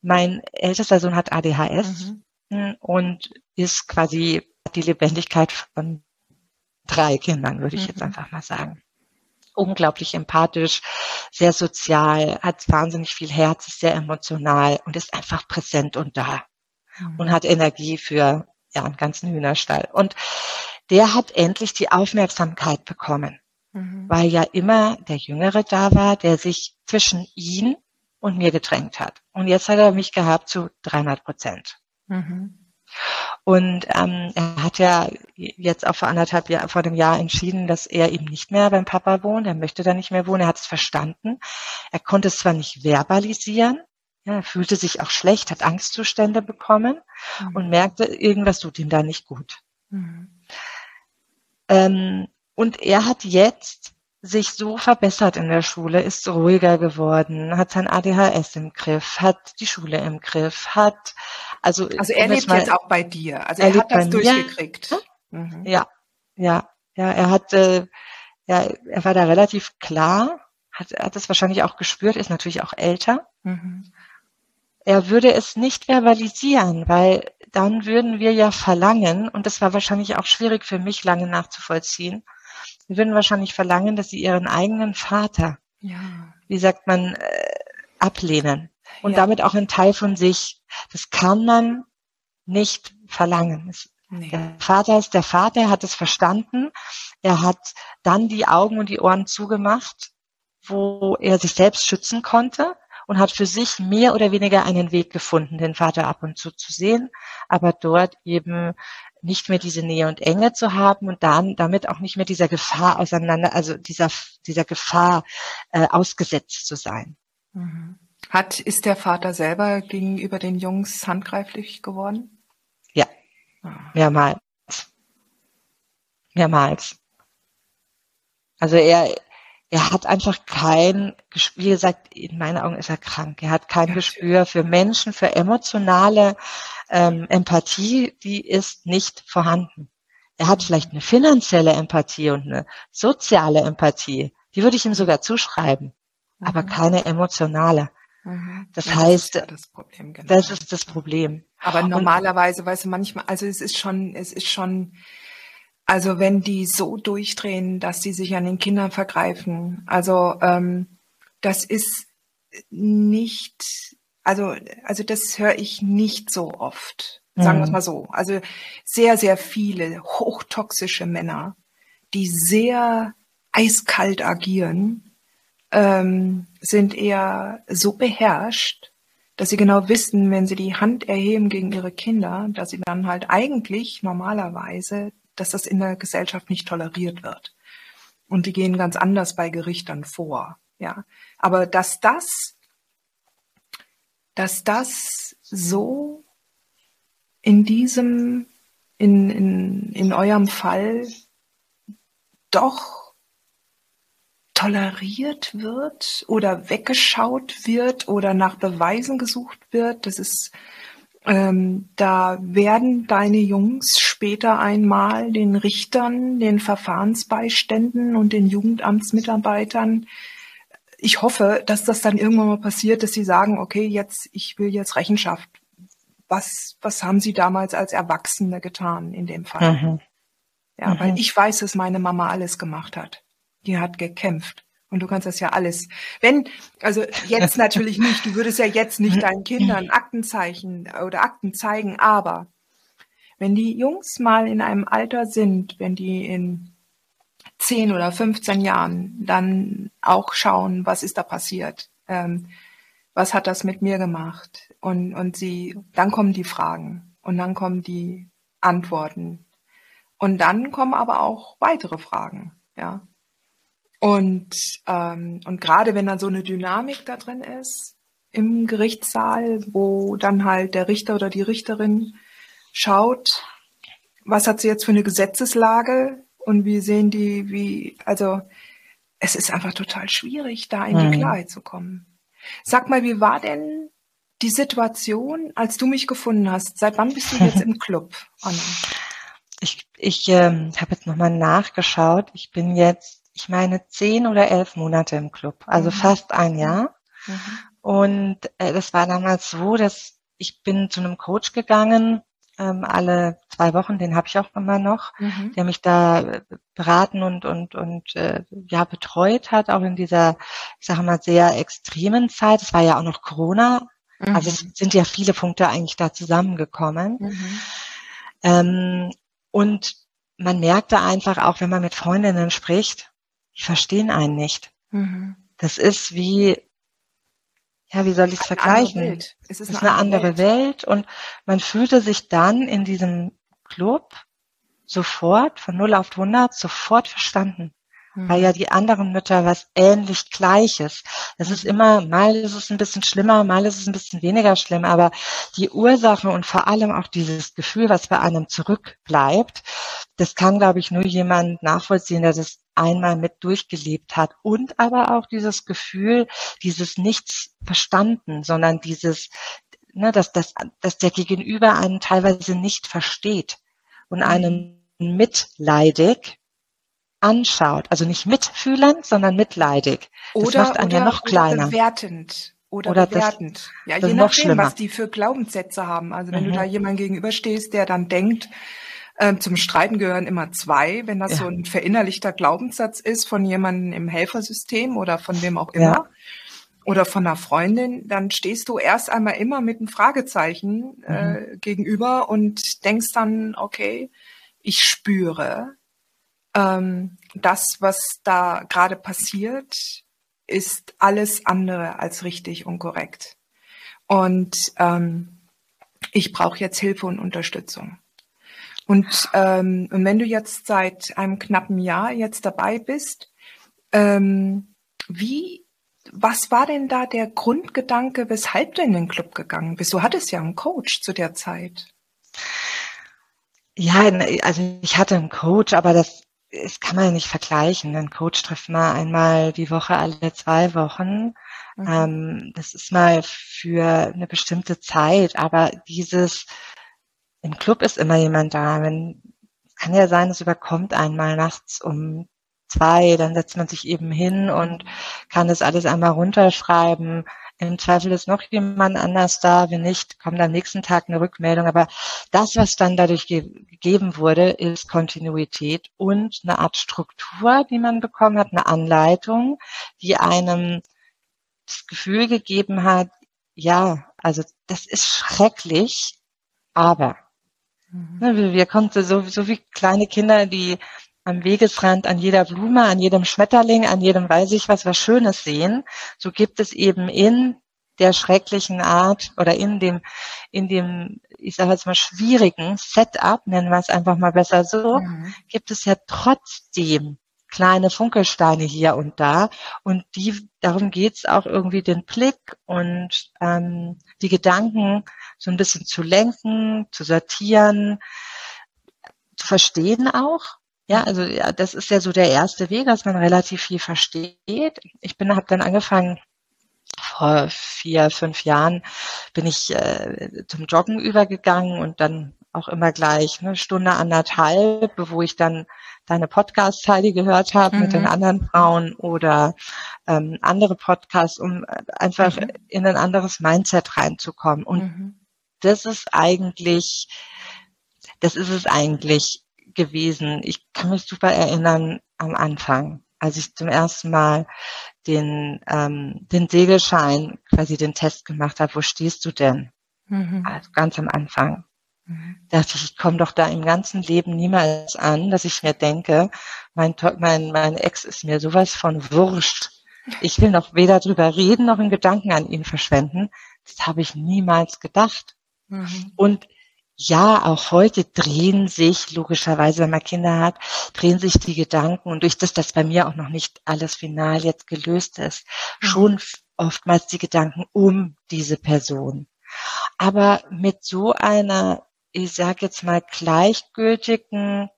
Mein ältester Sohn hat ADHS mhm. und ist quasi die Lebendigkeit von drei Kindern, würde ich jetzt mhm. einfach mal sagen unglaublich empathisch, sehr sozial, hat wahnsinnig viel Herz, ist sehr emotional und ist einfach präsent und da mhm. und hat Energie für ja, einen ganzen Hühnerstall. Und der hat endlich die Aufmerksamkeit bekommen, mhm. weil ja immer der Jüngere da war, der sich zwischen ihn und mir gedrängt hat. Und jetzt hat er mich gehabt zu 300 Prozent. Mhm. Und ähm, er hat ja jetzt auch vor anderthalb Jahr, vor dem Jahr entschieden, dass er eben nicht mehr beim Papa wohnt. Er möchte da nicht mehr wohnen. Er hat es verstanden. Er konnte es zwar nicht verbalisieren, ja, er fühlte sich auch schlecht, hat Angstzustände bekommen mhm. und merkte, irgendwas tut ihm da nicht gut. Mhm. Ähm, und er hat jetzt sich so verbessert in der Schule, ist ruhiger geworden, hat sein ADHS im Griff, hat die Schule im Griff, hat also also er lebt mal, jetzt auch bei dir, also er, er hat das durchgekriegt. Mhm. Ja, ja, ja, er hat äh, ja, er war da relativ klar, hat hat es wahrscheinlich auch gespürt, ist natürlich auch älter. Mhm. Er würde es nicht verbalisieren, weil dann würden wir ja verlangen, und das war wahrscheinlich auch schwierig für mich lange nachzuvollziehen, Sie würden wahrscheinlich verlangen, dass sie ihren eigenen Vater, ja. wie sagt man, äh, ablehnen. Und ja. damit auch ein Teil von sich. Das kann man nicht verlangen. Nee. Der Vater ist der Vater, er hat es verstanden. Er hat dann die Augen und die Ohren zugemacht wo er sich selbst schützen konnte und hat für sich mehr oder weniger einen Weg gefunden, den Vater ab und zu zu sehen, aber dort eben nicht mehr diese Nähe und Enge zu haben und dann damit auch nicht mehr dieser Gefahr auseinander, also dieser dieser Gefahr äh, ausgesetzt zu sein. Mhm. Hat ist der Vater selber gegenüber den Jungs handgreiflich geworden? Ja, ah. mehrmals, mehrmals. Also er er hat einfach kein, wie gesagt, in meinen Augen ist er krank. Er hat kein Gespür für Menschen, für emotionale ähm, Empathie, die ist nicht vorhanden. Er hat vielleicht eine finanzielle Empathie und eine soziale Empathie, die würde ich ihm sogar zuschreiben, mhm. aber keine emotionale. Mhm. Das ja, heißt, das ist, das, Problem, genau. das ist das Problem. Aber normalerweise, weißt du, manchmal, also es ist schon, es ist schon, also wenn die so durchdrehen, dass sie sich an den Kindern vergreifen, also ähm, das ist nicht, also also das höre ich nicht so oft, sagen mhm. wir es mal so. Also sehr sehr viele hochtoxische Männer, die sehr eiskalt agieren, ähm, sind eher so beherrscht, dass sie genau wissen, wenn sie die Hand erheben gegen ihre Kinder, dass sie dann halt eigentlich normalerweise dass das in der Gesellschaft nicht toleriert wird. Und die gehen ganz anders bei Gerichtern vor. Ja, aber dass das, dass das so in diesem, in, in, in eurem Fall doch toleriert wird oder weggeschaut wird oder nach Beweisen gesucht wird, das ist ähm, da werden deine Jungs später einmal den Richtern, den Verfahrensbeiständen und den Jugendamtsmitarbeitern ich hoffe, dass das dann irgendwann mal passiert, dass sie sagen, okay, jetzt, ich will jetzt Rechenschaft. Was, was haben sie damals als Erwachsene getan in dem Fall? Mhm. Ja, mhm. weil ich weiß, dass meine Mama alles gemacht hat. Die hat gekämpft. Und du kannst das ja alles. Wenn, also jetzt natürlich nicht, du würdest ja jetzt nicht deinen Kindern Aktenzeichen oder Akten zeigen, aber wenn die Jungs mal in einem Alter sind, wenn die in 10 oder 15 Jahren dann auch schauen, was ist da passiert, ähm, was hat das mit mir gemacht und, und sie, dann kommen die Fragen und dann kommen die Antworten und dann kommen aber auch weitere Fragen, ja. Und, ähm, und gerade wenn dann so eine Dynamik da drin ist im Gerichtssaal, wo dann halt der Richter oder die Richterin schaut, was hat sie jetzt für eine Gesetzeslage und wie sehen die, wie, also es ist einfach total schwierig, da in die mhm. Klarheit zu kommen. Sag mal, wie war denn die Situation, als du mich gefunden hast? Seit wann bist du jetzt im Club, Anna? Ich, ich ähm, habe jetzt nochmal nachgeschaut. Ich bin jetzt ich meine, zehn oder elf Monate im Club, also mhm. fast ein Jahr. Mhm. Und äh, das war damals so, dass ich bin zu einem Coach gegangen, ähm, alle zwei Wochen, den habe ich auch immer noch, mhm. der mich da äh, beraten und und und äh, ja betreut hat, auch in dieser, ich sage mal, sehr extremen Zeit. Es war ja auch noch Corona, mhm. also es sind ja viele Punkte eigentlich da zusammengekommen. Mhm. Ähm, und man merkte einfach auch, wenn man mit Freundinnen spricht, die verstehen einen nicht. Mhm. Das ist wie, ja, wie soll ich es vergleichen? Es ist, eine, eine andere Welt. Welt und man fühlte sich dann in diesem Club sofort von 0 auf 100 sofort verstanden weil ja die anderen Mütter was ähnlich Gleiches. Es ist immer, mal ist es ein bisschen schlimmer, mal ist es ein bisschen weniger schlimm, aber die Ursache und vor allem auch dieses Gefühl, was bei einem zurückbleibt, das kann, glaube ich, nur jemand nachvollziehen, der das einmal mit durchgelebt hat und aber auch dieses Gefühl, dieses Nichts verstanden, sondern dieses, ne, dass, dass, dass der Gegenüber einen teilweise nicht versteht und einen mitleidig anschaut, also nicht mitfühlend, sondern mitleidig. Das oder, macht einen oder, ja noch kleiner. Oder bewertend. Oder, oder bewertend. Das, ja, das je nachdem, was die für Glaubenssätze haben. Also wenn mhm. du da jemand gegenüberstehst, der dann denkt, ähm, zum Streiten gehören immer zwei, wenn das ja. so ein verinnerlichter Glaubenssatz ist von jemandem im Helfersystem oder von wem auch immer. Ja. Oder von einer Freundin, dann stehst du erst einmal immer mit einem Fragezeichen äh, mhm. gegenüber und denkst dann, okay, ich spüre, ähm, das, was da gerade passiert, ist alles andere als richtig und korrekt. Und ähm, ich brauche jetzt Hilfe und Unterstützung. Und, ähm, und wenn du jetzt seit einem knappen Jahr jetzt dabei bist, ähm, wie, was war denn da der Grundgedanke, weshalb du in den Club gegangen bist? Du hattest ja einen Coach zu der Zeit. Ja, also ich hatte einen Coach, aber das, das kann man ja nicht vergleichen. Ein Coach trifft mal einmal die Woche, alle zwei Wochen. Mhm. Ähm, das ist mal für eine bestimmte Zeit, aber dieses im Club ist immer jemand da. Wenn kann ja sein, es überkommt einmal nachts um zwei, dann setzt man sich eben hin und kann das alles einmal runterschreiben. Im Zweifel ist noch jemand anders da, wenn nicht, kommt am nächsten Tag eine Rückmeldung. Aber das, was dann dadurch ge gegeben wurde, ist Kontinuität und eine Art Struktur, die man bekommen hat, eine Anleitung, die einem das Gefühl gegeben hat, ja, also das ist schrecklich, aber Mhm. Ne, wir konnten so, so wie kleine Kinder, die am Wegesrand an jeder Blume, an jedem Schmetterling, an jedem weiß ich was, was Schönes sehen. So gibt es eben in der schrecklichen Art oder in dem, in dem, ich sage jetzt mal schwierigen Setup, nennen wir es einfach mal besser so, mhm. gibt es ja trotzdem kleine Funkelsteine hier und da. Und die, darum geht's auch irgendwie den Blick und ähm, die Gedanken so ein bisschen zu lenken, zu sortieren, zu verstehen auch. Ja, also ja, das ist ja so der erste Weg, dass man relativ viel versteht. Ich bin, habe dann angefangen vor vier, fünf Jahren bin ich äh, zum Joggen übergegangen und dann auch immer gleich eine Stunde, anderthalb, wo ich dann deine Podcast-Teile gehört habe mhm. mit den mhm. anderen Frauen oder ähm, andere Podcasts, um einfach mhm. in ein anderes Mindset reinzukommen. Und mhm. das ist eigentlich, das ist es eigentlich gewesen. Ich kann mich super erinnern am Anfang, als ich zum ersten Mal den, ähm, den Segelschein, quasi den Test gemacht habe. Wo stehst du denn? Mhm. Also ganz am Anfang. Dachte ich, ich komme doch da im ganzen Leben niemals an, dass ich mir denke, mein, mein, mein Ex ist mir sowas von wurscht. Ich will noch weder drüber reden, noch in Gedanken an ihn verschwenden. Das habe ich niemals gedacht. Mhm. Und ja, auch heute drehen sich, logischerweise, wenn man Kinder hat, drehen sich die Gedanken und durch das, dass bei mir auch noch nicht alles final jetzt gelöst ist, mhm. schon oftmals die Gedanken um diese Person. Aber mit so einer ich sage jetzt mal, gleichgültigen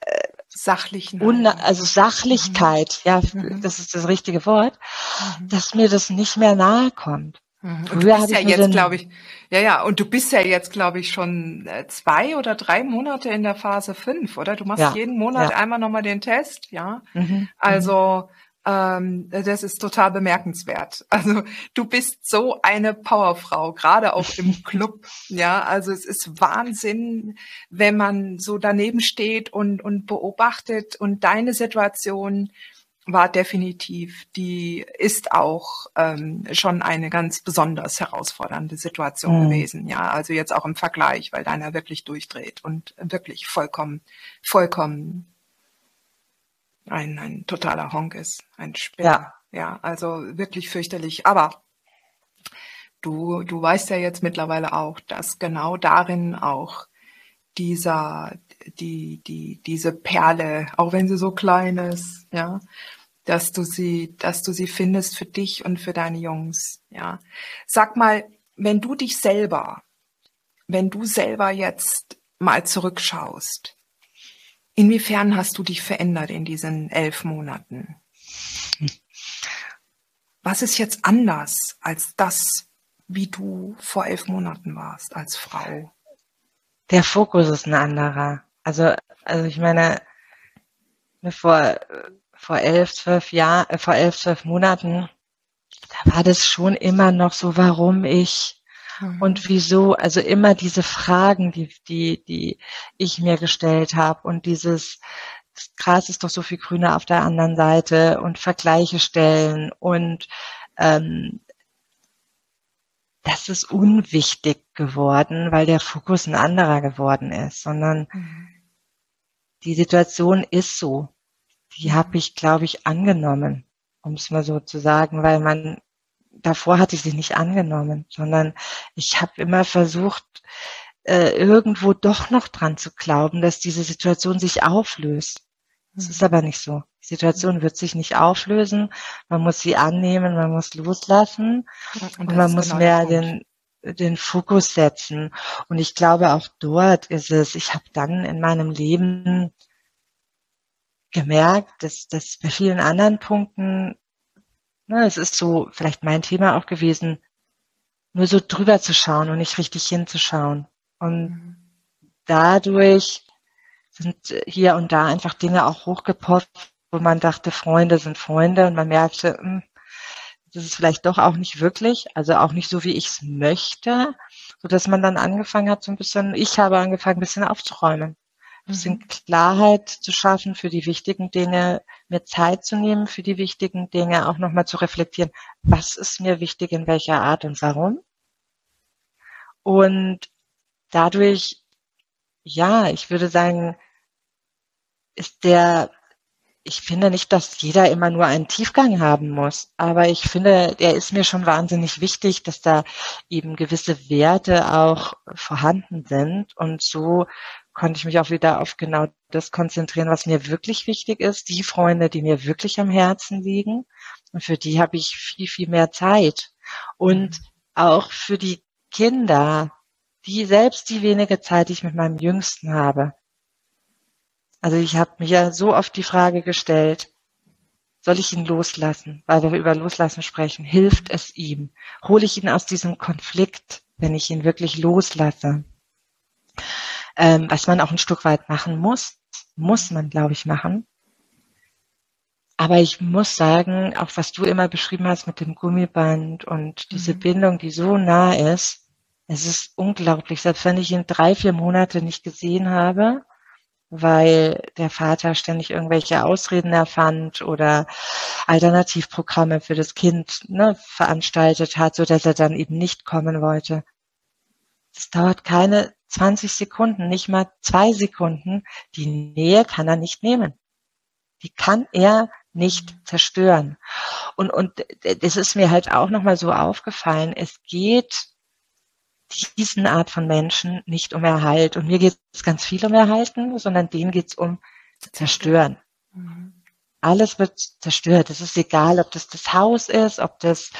äh, sachlichen also Sachlichkeit, mhm. ja, mhm. das ist das richtige Wort, mhm. dass mir das nicht mehr nahe kommt. Mhm. Und du bist ja jetzt, glaube ich, ja, ja, und du bist ja jetzt, glaube ich, schon äh, zwei oder drei Monate in der Phase fünf, oder? Du machst ja, jeden Monat ja. einmal nochmal den Test, ja. Mhm. Also ähm, das ist total bemerkenswert. Also du bist so eine Powerfrau, gerade auch im Club. Ja, also es ist Wahnsinn, wenn man so daneben steht und, und beobachtet und deine Situation war definitiv, die ist auch ähm, schon eine ganz besonders herausfordernde Situation mhm. gewesen. Ja, also jetzt auch im Vergleich, weil deiner wirklich durchdreht und wirklich vollkommen, vollkommen ein, ein totaler Honk ist, ein Spinner. Ja. ja, also wirklich fürchterlich. Aber du, du weißt ja jetzt mittlerweile auch, dass genau darin auch dieser, die, die, diese Perle, auch wenn sie so klein ist, ja, dass du sie, dass du sie findest für dich und für deine Jungs, ja. Sag mal, wenn du dich selber, wenn du selber jetzt mal zurückschaust, Inwiefern hast du dich verändert in diesen elf Monaten? Was ist jetzt anders als das, wie du vor elf Monaten warst als Frau? Der Fokus ist ein anderer. Also, also ich meine, vor, vor elf, zwölf Jahren, äh, vor elf, zwölf Monaten, da war das schon immer noch so, warum ich, Mhm. Und wieso, also immer diese Fragen, die, die, die ich mir gestellt habe und dieses, das Gras ist doch so viel grüner auf der anderen Seite und Vergleiche stellen und ähm, das ist unwichtig geworden, weil der Fokus ein anderer geworden ist, sondern mhm. die Situation ist so. Die habe ich, glaube ich, angenommen. um es mal so zu sagen, weil man davor hatte ich sie nicht angenommen, sondern ich habe immer versucht, äh, irgendwo doch noch dran zu glauben, dass diese Situation sich auflöst. Das ist mhm. aber nicht so. Die Situation wird sich nicht auflösen. Man muss sie annehmen, man muss loslassen und, und man muss genau mehr den, den Fokus setzen. Und ich glaube, auch dort ist es, ich habe dann in meinem Leben gemerkt, dass, dass bei vielen anderen Punkten, ne, es ist so vielleicht mein Thema auch gewesen, nur so drüber zu schauen und nicht richtig hinzuschauen. Und mhm. dadurch sind hier und da einfach Dinge auch hochgepoppt, wo man dachte, Freunde sind Freunde und man merkte, hm, das ist vielleicht doch auch nicht wirklich, also auch nicht so, wie ich es möchte, so dass man dann angefangen hat, so ein bisschen, ich habe angefangen, ein bisschen aufzuräumen, ein bisschen mhm. Klarheit zu schaffen für die wichtigen Dinge, mir Zeit zu nehmen für die wichtigen Dinge, auch nochmal zu reflektieren, was ist mir wichtig, in welcher Art und warum. Und dadurch, ja, ich würde sagen, ist der ich finde nicht, dass jeder immer nur einen Tiefgang haben muss, aber ich finde, der ist mir schon wahnsinnig wichtig, dass da eben gewisse Werte auch vorhanden sind und so konnte ich mich auch wieder auf genau das konzentrieren, was mir wirklich wichtig ist, die Freunde, die mir wirklich am Herzen liegen und für die habe ich viel, viel mehr Zeit und mhm. auch für die Kinder, die selbst die wenige Zeit, die ich mit meinem Jüngsten habe, also ich habe mir so oft die Frage gestellt, soll ich ihn loslassen? Weil wir über Loslassen sprechen. Hilft es ihm? Hole ich ihn aus diesem Konflikt, wenn ich ihn wirklich loslasse? Ähm, was man auch ein Stück weit machen muss, muss man, glaube ich, machen. Aber ich muss sagen, auch was du immer beschrieben hast mit dem Gummiband und diese mhm. Bindung, die so nah ist, es ist unglaublich. Selbst wenn ich ihn drei, vier Monate nicht gesehen habe, weil der Vater ständig irgendwelche Ausreden erfand oder Alternativprogramme für das Kind ne, veranstaltet hat, so dass er dann eben nicht kommen wollte. Es dauert keine 20 Sekunden, nicht mal zwei Sekunden. Die Nähe kann er nicht nehmen. Die kann er nicht zerstören. Und, und das ist mir halt auch nochmal so aufgefallen. Es geht diesen Art von Menschen nicht um Erhalt. Und mir geht es ganz viel um Erhalten, sondern denen geht es um Zerstören. Mhm. Alles wird zerstört. Es ist egal, ob das das Haus ist, ob das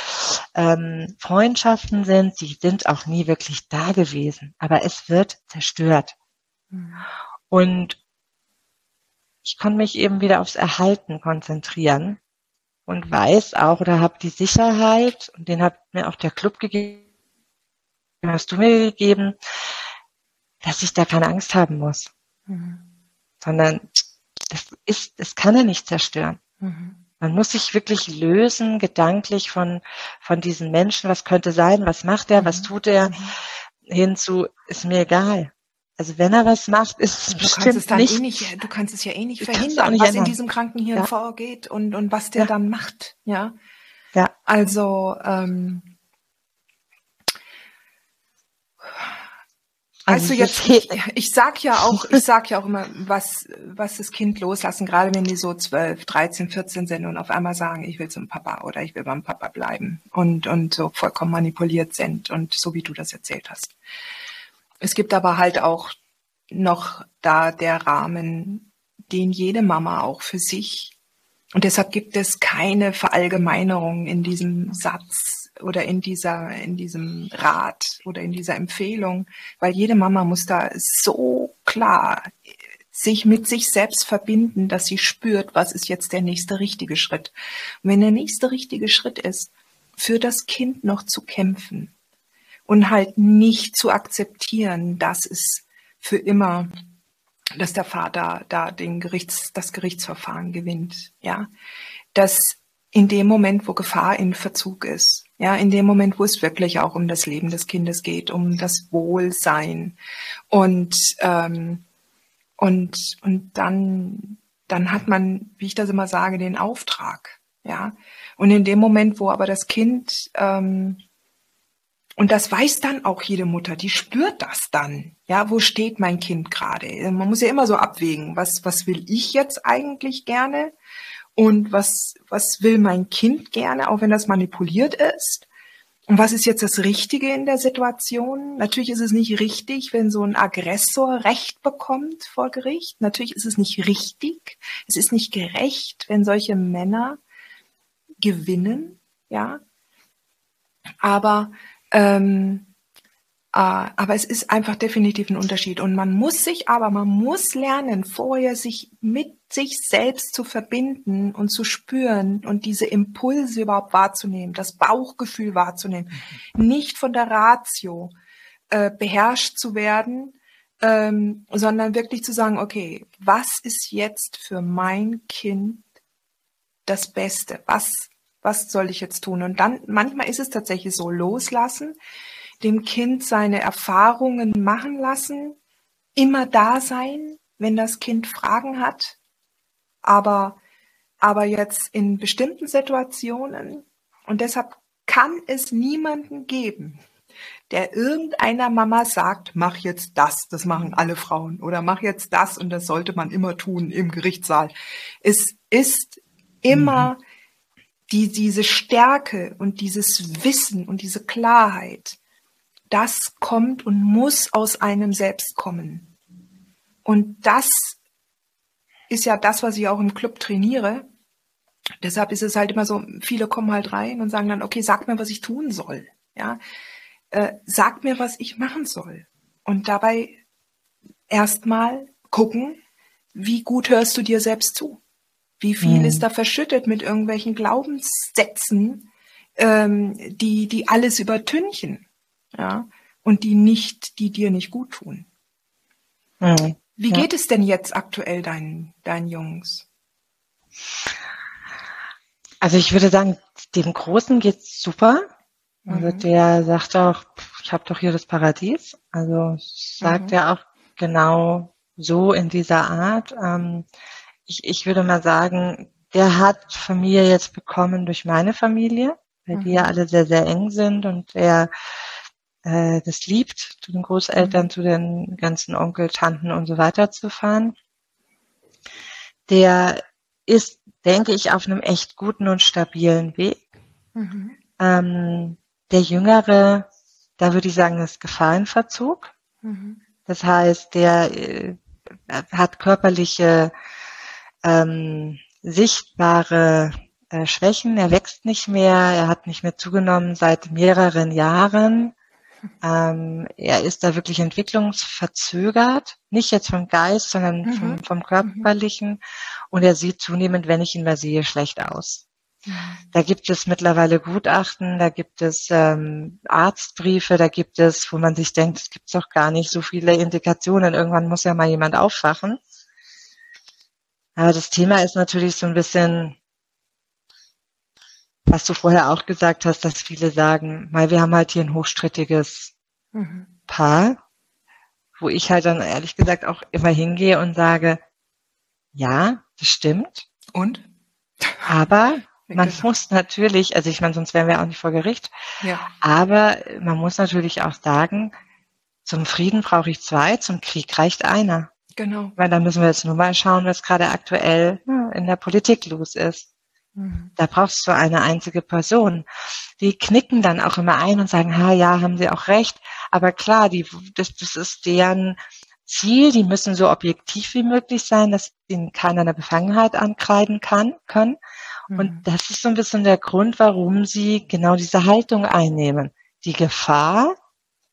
ähm, Freundschaften sind. Die sind auch nie wirklich da gewesen. Aber es wird zerstört. Mhm. Und ich konnte mich eben wieder aufs Erhalten konzentrieren und weiß auch oder habe die Sicherheit, und den hat mir auch der Club gegeben, hast du mir gegeben, dass ich da keine Angst haben muss. Mhm. Sondern das ist, das kann er nicht zerstören. Mhm. Man muss sich wirklich lösen, gedanklich von, von diesen Menschen. Was könnte sein? Was macht er? Was mhm. tut er? Mhm. Hinzu, ist mir egal. Also wenn er was macht, ist es du bestimmt kannst es dann nicht, eh nicht. Du kannst es ja eh nicht verhindern, nicht was ändern. in diesem Krankenhirn ja. vorgeht und und was der ja. dann macht. Ja. Ja. Also ähm, Also, also jetzt, ich, ich sag ja auch, ich sag ja auch immer, was, was das Kind loslassen, gerade wenn die so 12, 13, 14 sind und auf einmal sagen, ich will zum Papa oder ich will beim Papa bleiben und, und so vollkommen manipuliert sind und so wie du das erzählt hast. Es gibt aber halt auch noch da der Rahmen, den jede Mama auch für sich und deshalb gibt es keine Verallgemeinerung in diesem Satz, oder in dieser, in diesem Rat oder in dieser Empfehlung, weil jede Mama muss da so klar sich mit sich selbst verbinden, dass sie spürt, was ist jetzt der nächste richtige Schritt. Und wenn der nächste richtige Schritt ist, für das Kind noch zu kämpfen und halt nicht zu akzeptieren, dass es für immer, dass der Vater da den Gerichts, das Gerichtsverfahren gewinnt, ja, dass in dem Moment, wo Gefahr in Verzug ist, ja, in dem Moment, wo es wirklich auch um das Leben des Kindes geht, um das Wohlsein. Und, ähm, und, und dann, dann hat man, wie ich das immer sage, den Auftrag. Ja. Und in dem Moment, wo aber das Kind, ähm, und das weiß dann auch jede Mutter, die spürt das dann. Ja, wo steht mein Kind gerade? Man muss ja immer so abwägen, was, was will ich jetzt eigentlich gerne? Und was, was will mein Kind gerne, auch wenn das manipuliert ist. Und was ist jetzt das Richtige in der Situation? Natürlich ist es nicht richtig, wenn so ein Aggressor Recht bekommt vor Gericht. Natürlich ist es nicht richtig. Es ist nicht gerecht, wenn solche Männer gewinnen, ja. Aber ähm, äh, aber es ist einfach definitiv ein Unterschied. Und man muss sich aber, man muss lernen, vorher sich mit sich selbst zu verbinden und zu spüren und diese Impulse überhaupt wahrzunehmen, das Bauchgefühl wahrzunehmen, mhm. nicht von der Ratio äh, beherrscht zu werden, ähm, sondern wirklich zu sagen, okay, was ist jetzt für mein Kind das Beste? Was, was soll ich jetzt tun? Und dann, manchmal ist es tatsächlich so, loslassen, dem Kind seine Erfahrungen machen lassen, immer da sein, wenn das Kind Fragen hat, aber, aber jetzt in bestimmten Situationen und deshalb kann es niemanden geben, der irgendeiner Mama sagt, mach jetzt das, das machen alle Frauen oder mach jetzt das und das sollte man immer tun im Gerichtssaal. Es ist immer mhm. die, diese Stärke und dieses Wissen und diese Klarheit, das kommt und muss aus einem selbst kommen. Und das ist ja das, was ich auch im Club trainiere. Deshalb ist es halt immer so, viele kommen halt rein und sagen dann, okay, sag mir, was ich tun soll. Ja, äh, sag mir, was ich machen soll. Und dabei erstmal gucken, wie gut hörst du dir selbst zu? Wie viel mhm. ist da verschüttet mit irgendwelchen Glaubenssätzen, ähm, die, die alles übertünchen? Ja, und die nicht, die dir nicht gut tun. Mhm. Wie ja. geht es denn jetzt aktuell deinen, deinen Jungs? Also ich würde sagen, dem Großen geht's super. Also mhm. der sagt auch, ich habe doch hier das Paradies. Also sagt mhm. er auch genau so in dieser Art. Ähm, ich, ich würde mal sagen, der hat Familie jetzt bekommen durch meine Familie, weil mhm. die ja mhm. alle sehr, sehr eng sind und er äh, das liebt, zu den Großeltern, mhm. zu den ganzen Onkel, Tanten und so weiter zu fahren. Der ist, denke ich, auf einem echt guten und stabilen Weg. Mhm. Ähm, der Jüngere, da würde ich sagen, ist Gefahrenverzug. Mhm. Das heißt, der äh, hat körperliche ähm, sichtbare äh, Schwächen. Er wächst nicht mehr. Er hat nicht mehr zugenommen seit mehreren Jahren. Ähm, er ist da wirklich entwicklungsverzögert, nicht jetzt vom Geist, sondern mhm. vom, vom, körperlichen. Mhm. Und er sieht zunehmend, wenn ich ihn mal sehe, schlecht aus. Mhm. Da gibt es mittlerweile Gutachten, da gibt es ähm, Arztbriefe, da gibt es, wo man sich denkt, es gibt doch gar nicht so viele Indikationen. Irgendwann muss ja mal jemand aufwachen. Aber das Thema ist natürlich so ein bisschen was du vorher auch gesagt hast, dass viele sagen, weil wir haben halt hier ein hochstrittiges mhm. Paar, wo ich halt dann ehrlich gesagt auch immer hingehe und sage, ja, das stimmt. Und? Aber man muss natürlich, also ich meine, sonst wären wir auch nicht vor Gericht, ja. aber man muss natürlich auch sagen, zum Frieden brauche ich zwei, zum Krieg reicht einer. Genau. Weil dann müssen wir jetzt nur mal schauen, was gerade aktuell in der Politik los ist. Da brauchst du eine einzige Person. Die knicken dann auch immer ein und sagen, ha, ja, haben sie auch recht. Aber klar, die, das, das ist deren Ziel. Die müssen so objektiv wie möglich sein, dass ihnen keiner eine Befangenheit ankreiden kann, können. Und mhm. das ist so ein bisschen der Grund, warum sie genau diese Haltung einnehmen. Die Gefahr,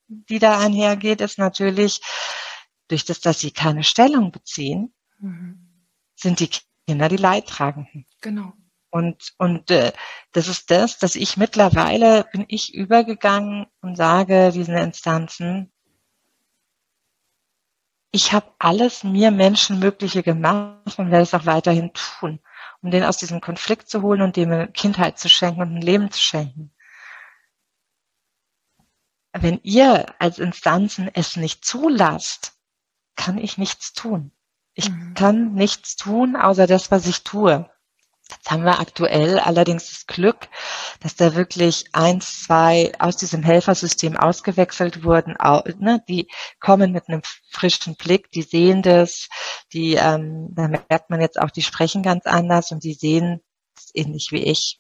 die da einhergeht, ist natürlich, durch das, dass sie keine Stellung beziehen, mhm. sind die Kinder die Leidtragenden. Genau. Und, und äh, das ist das, dass ich mittlerweile bin ich übergegangen und sage diesen Instanzen, ich habe alles mir Menschenmögliche gemacht und werde es auch weiterhin tun, um den aus diesem Konflikt zu holen und dem eine Kindheit zu schenken und ein Leben zu schenken. Wenn ihr als Instanzen es nicht zulasst, kann ich nichts tun. Ich mhm. kann nichts tun, außer das, was ich tue. Jetzt haben wir aktuell allerdings das Glück, dass da wirklich eins, zwei aus diesem Helfersystem ausgewechselt wurden. Ne, die kommen mit einem frischen Blick, die sehen das, die, ähm, da merkt man jetzt auch, die sprechen ganz anders und die sehen es ähnlich wie ich.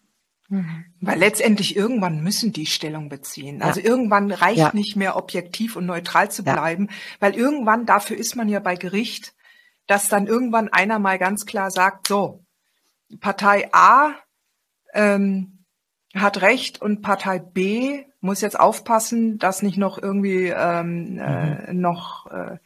Mhm. Weil letztendlich irgendwann müssen die Stellung beziehen. Also ja. irgendwann reicht ja. nicht mehr objektiv und neutral zu bleiben, ja. weil irgendwann, dafür ist man ja bei Gericht, dass dann irgendwann einer mal ganz klar sagt, so, Partei A ähm, hat Recht und Partei B muss jetzt aufpassen, dass nicht noch irgendwie ähm, äh, mhm. noch äh,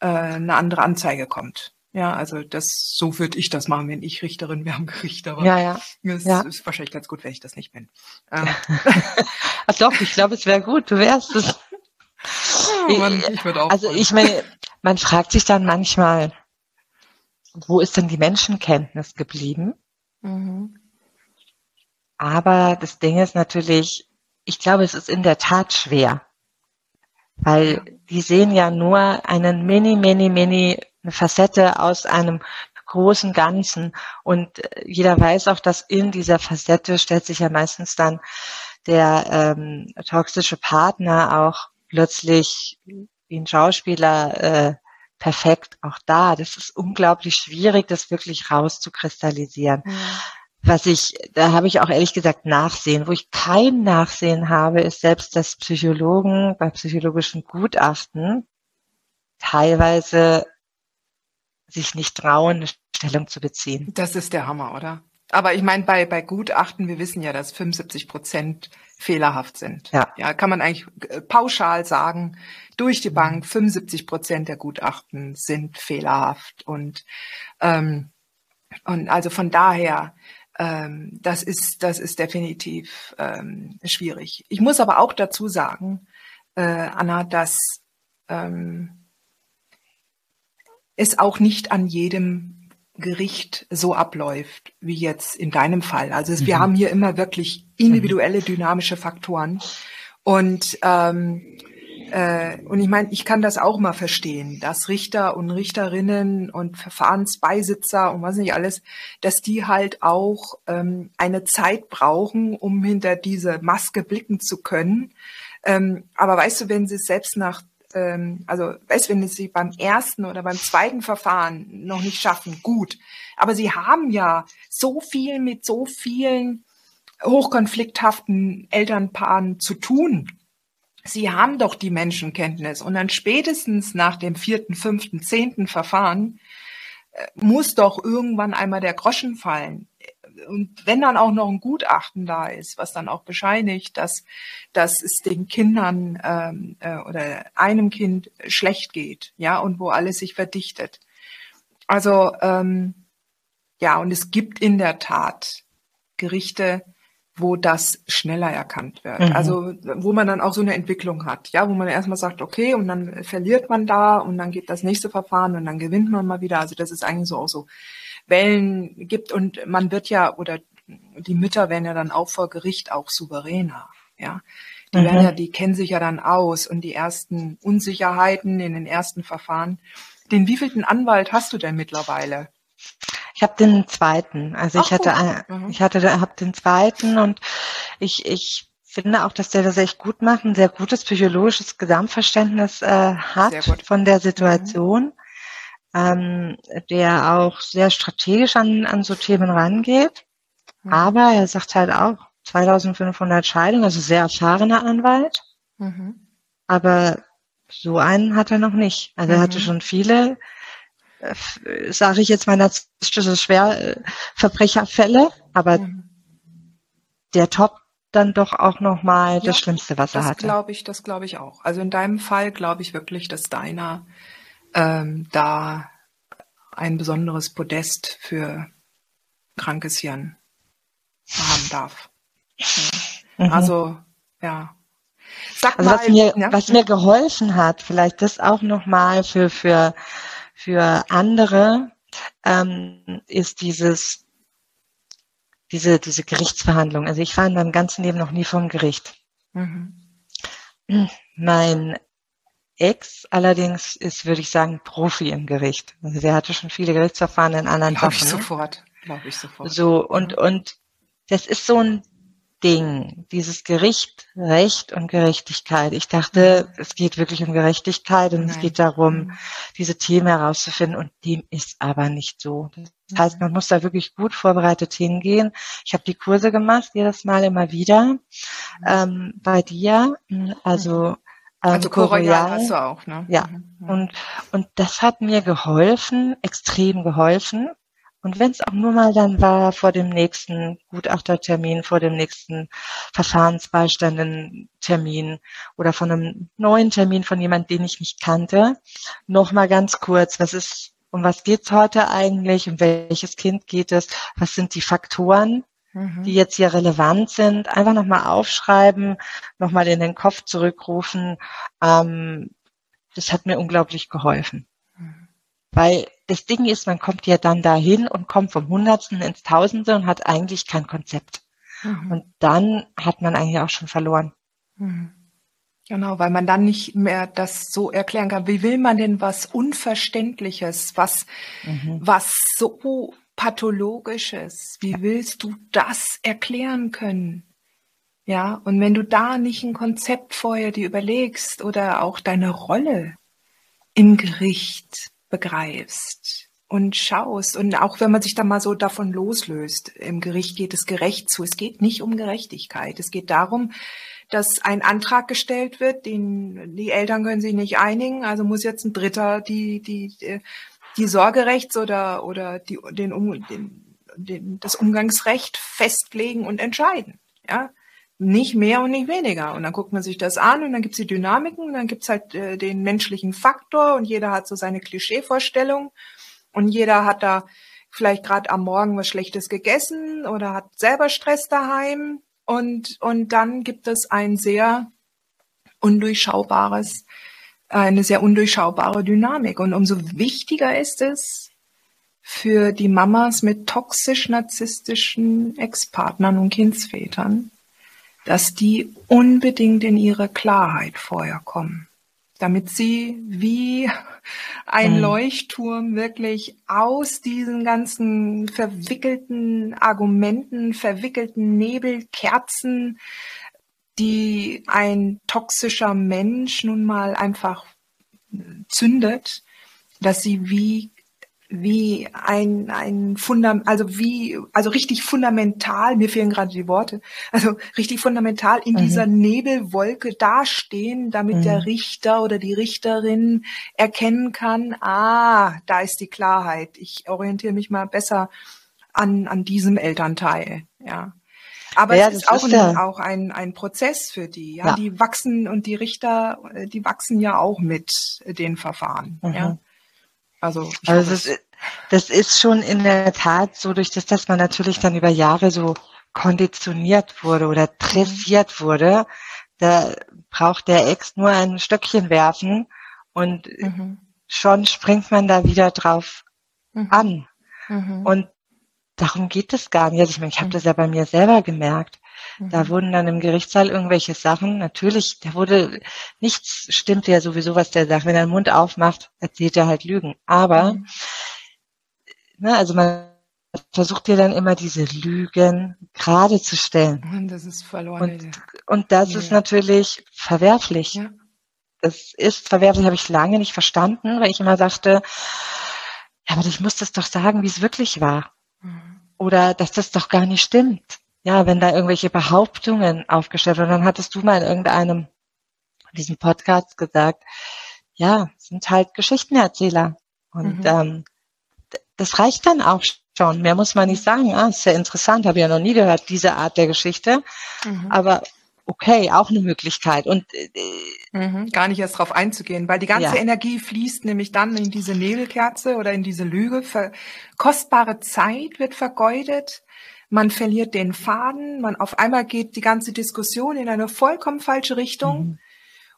äh, eine andere Anzeige kommt. Ja, also das so würde ich das machen, wenn ich Richterin wäre am Gericht. Aber ja, ja. es ja. ist wahrscheinlich ganz gut, wenn ich das nicht bin. Ähm. Ach doch, ich glaube, es wäre gut. Du wärst es. Ja, Mann, ich würde auch. Also ich meine, man fragt sich dann manchmal, wo ist denn die Menschenkenntnis geblieben? Mhm. Aber das Ding ist natürlich, ich glaube, es ist in der Tat schwer, weil die sehen ja nur einen mini, mini, mini eine Facette aus einem großen Ganzen. Und äh, jeder weiß auch, dass in dieser Facette stellt sich ja meistens dann der ähm, toxische Partner auch plötzlich wie ein Schauspieler äh, perfekt auch da. Das ist unglaublich schwierig, das wirklich rauszukristallisieren. Mhm. Was ich, da habe ich auch ehrlich gesagt Nachsehen. Wo ich kein Nachsehen habe, ist selbst, dass Psychologen bei psychologischen Gutachten teilweise sich nicht trauen, eine Stellung zu beziehen. Das ist der Hammer, oder? Aber ich meine, bei, bei Gutachten, wir wissen ja, dass 75 Prozent fehlerhaft sind. Ja. ja, kann man eigentlich äh, pauschal sagen, durch die Bank 75 mhm. Prozent der Gutachten sind fehlerhaft und ähm, und also von daher ähm, das ist das ist definitiv ähm, schwierig. Ich muss aber auch dazu sagen, äh, Anna, dass ähm, es auch nicht an jedem Gericht so abläuft wie jetzt in deinem Fall. Also es, mhm. wir haben hier immer wirklich individuelle dynamische Faktoren und ähm, äh, und ich meine, ich kann das auch mal verstehen, dass Richter und Richterinnen und Verfahrensbeisitzer und was nicht alles, dass die halt auch ähm, eine Zeit brauchen, um hinter diese Maske blicken zu können. Ähm, aber weißt du, wenn sie es selbst nach ähm, also weißt, wenn sie beim ersten oder beim zweiten Verfahren noch nicht schaffen, gut. Aber sie haben ja so viel mit so vielen hochkonflikthaften Elternpaaren zu tun. Sie haben doch die Menschenkenntnis und dann spätestens nach dem vierten, fünften, zehnten Verfahren äh, muss doch irgendwann einmal der Groschen fallen und wenn dann auch noch ein Gutachten da ist, was dann auch bescheinigt, dass, dass es den Kindern ähm, äh, oder einem Kind schlecht geht, ja, und wo alles sich verdichtet. Also ähm, ja, und es gibt in der Tat Gerichte, wo das schneller erkannt wird. Mhm. Also wo man dann auch so eine Entwicklung hat, ja, wo man erstmal sagt, okay, und dann verliert man da und dann geht das nächste Verfahren und dann gewinnt man mal wieder. Also das ist eigentlich so auch so Wellen gibt und man wird ja oder die Mütter werden ja dann auch vor Gericht auch souveräner, ja. Die mhm. werden ja, die kennen sich ja dann aus und die ersten Unsicherheiten in den ersten Verfahren. Den wievielten Anwalt hast du denn mittlerweile? Ich habe den zweiten. Also Ach, ich hatte, mhm. ich hatte, habe den zweiten und ich, ich finde auch, dass der das echt gut macht, ein sehr gutes psychologisches Gesamtverständnis äh, hat von der Situation. Mhm ähm, der auch sehr strategisch an, an so Themen rangeht. Mhm. Aber er sagt halt auch 2500 Scheidungen, also sehr erfahrener Anwalt. Mhm. Aber so einen hat er noch nicht. Also mhm. er hatte mhm. schon viele, äh, sage ich jetzt mal, narzisstische Schwerverbrecherfälle, aber mhm. der Top dann doch auch nochmal ja, das Schlimmste, was er hatte. Das glaube ich, das glaube ich auch. Also in deinem Fall glaube ich wirklich, dass deiner ähm, da ein besonderes Podest für krankes Hirn haben darf. Ja. Mhm. Also, ja. Sag also mal, was mir, ja? was mir geholfen hat, vielleicht das auch nochmal für, für, für andere, ähm, ist dieses, diese, diese Gerichtsverhandlung. Also ich war in meinem ganzen Leben noch nie vom Gericht. Mhm. Mein Ex allerdings ist, würde ich sagen, Profi im Gericht. Also der hatte schon viele Gerichtsverfahren in anderen Glaube ich sofort. Glaube ich sofort. So, und, mhm. und das ist so ein Ding, dieses Gericht, Recht und Gerechtigkeit. Ich dachte, es geht wirklich um Gerechtigkeit und Nein. es geht darum, mhm. diese Themen herauszufinden und dem ist aber nicht so. Das heißt, man muss da wirklich gut vorbereitet hingehen. Ich habe die Kurse gemacht, jedes Mal immer wieder ähm, bei dir. Also also Choroidal hast du auch, ne? Ja. Mhm. Und, und das hat mir geholfen, extrem geholfen. Und wenn es auch nur mal dann war vor dem nächsten Gutachtertermin, vor dem nächsten Verfahrensbeistandentermin oder von einem neuen Termin von jemand, den ich nicht kannte, noch mal ganz kurz, was ist, um was geht's heute eigentlich, um welches Kind geht es, was sind die Faktoren, mhm. die jetzt hier relevant sind, einfach nochmal aufschreiben, nochmal in den Kopf zurückrufen. Ähm, das hat mir unglaublich geholfen. Weil das Ding ist, man kommt ja dann dahin und kommt vom Hundertsten ins Tausende und hat eigentlich kein Konzept. Mhm. Und dann hat man eigentlich auch schon verloren. Mhm. Genau, weil man dann nicht mehr das so erklären kann. Wie will man denn was Unverständliches, was, mhm. was so pathologisches? Wie willst du das erklären können? Ja, und wenn du da nicht ein Konzept vorher dir überlegst oder auch deine Rolle im Gericht, begreifst und schaust und auch wenn man sich da mal so davon loslöst, im Gericht geht es gerecht zu. Es geht nicht um Gerechtigkeit. Es geht darum, dass ein Antrag gestellt wird, den die Eltern können sich nicht einigen, also muss jetzt ein Dritter die die die Sorgerechts oder oder die den, den, den das Umgangsrecht festlegen und entscheiden. Ja, nicht mehr und nicht weniger. Und dann guckt man sich das an und dann gibt's die Dynamiken und dann gibt's halt äh, den menschlichen Faktor und jeder hat so seine Klischeevorstellung und jeder hat da vielleicht gerade am Morgen was Schlechtes gegessen oder hat selber Stress daheim und, und dann gibt es ein sehr undurchschaubares, eine sehr undurchschaubare Dynamik. Und umso wichtiger ist es, für die Mamas mit toxisch-narzisstischen Ex-Partnern und Kindsvätern, dass die unbedingt in ihre Klarheit vorher kommen, damit sie wie ein mhm. Leuchtturm wirklich aus diesen ganzen verwickelten Argumenten, verwickelten Nebelkerzen, die ein toxischer Mensch nun mal einfach zündet, dass sie wie wie ein, ein Fundament, also wie, also richtig fundamental, mir fehlen gerade die Worte, also richtig fundamental in mhm. dieser Nebelwolke dastehen, damit mhm. der Richter oder die Richterin erkennen kann, ah, da ist die Klarheit. Ich orientiere mich mal besser an, an diesem Elternteil, ja. Aber ja, es ist auch, ist ein, auch ein, ein Prozess für die. Ja? ja? Die wachsen und die Richter, äh, die wachsen ja auch mit den Verfahren. Mhm. Ja? Also, also das, das ist schon in der Tat so, durch das, dass man natürlich dann über Jahre so konditioniert wurde oder dressiert wurde, da braucht der Ex nur ein Stöckchen werfen und mhm. schon springt man da wieder drauf mhm. an. Mhm. Und darum geht es gar nicht. Also ich meine, ich habe das ja bei mir selber gemerkt. Da mhm. wurden dann im Gerichtssaal irgendwelche Sachen, natürlich, da wurde, nichts stimmt ja sowieso, was der sagt. Wenn er den Mund aufmacht, erzählt er halt Lügen. Aber, mhm. ne, also man versucht ja dann immer diese Lügen gerade zu stellen. Und das ist verloren. Und, und das ja. ist natürlich verwerflich. Ja. Das ist verwerflich, habe ich lange nicht verstanden, weil ich immer sagte, ja, aber ich muss das doch sagen, wie es wirklich war. Oder dass das doch gar nicht stimmt ja, wenn da irgendwelche Behauptungen aufgestellt werden, dann hattest du mal in irgendeinem diesem Podcast gesagt, ja, sind halt Geschichtenerzähler. Und mhm. ähm, das reicht dann auch schon. Mehr muss man nicht sagen. Ah, ist ja interessant, habe ja noch nie gehört, diese Art der Geschichte. Mhm. Aber okay, auch eine Möglichkeit. Und äh, mhm, gar nicht erst darauf einzugehen, weil die ganze ja. Energie fließt nämlich dann in diese Nebelkerze oder in diese Lüge. Ver kostbare Zeit wird vergeudet man verliert den Faden, man auf einmal geht die ganze Diskussion in eine vollkommen falsche Richtung. Mhm.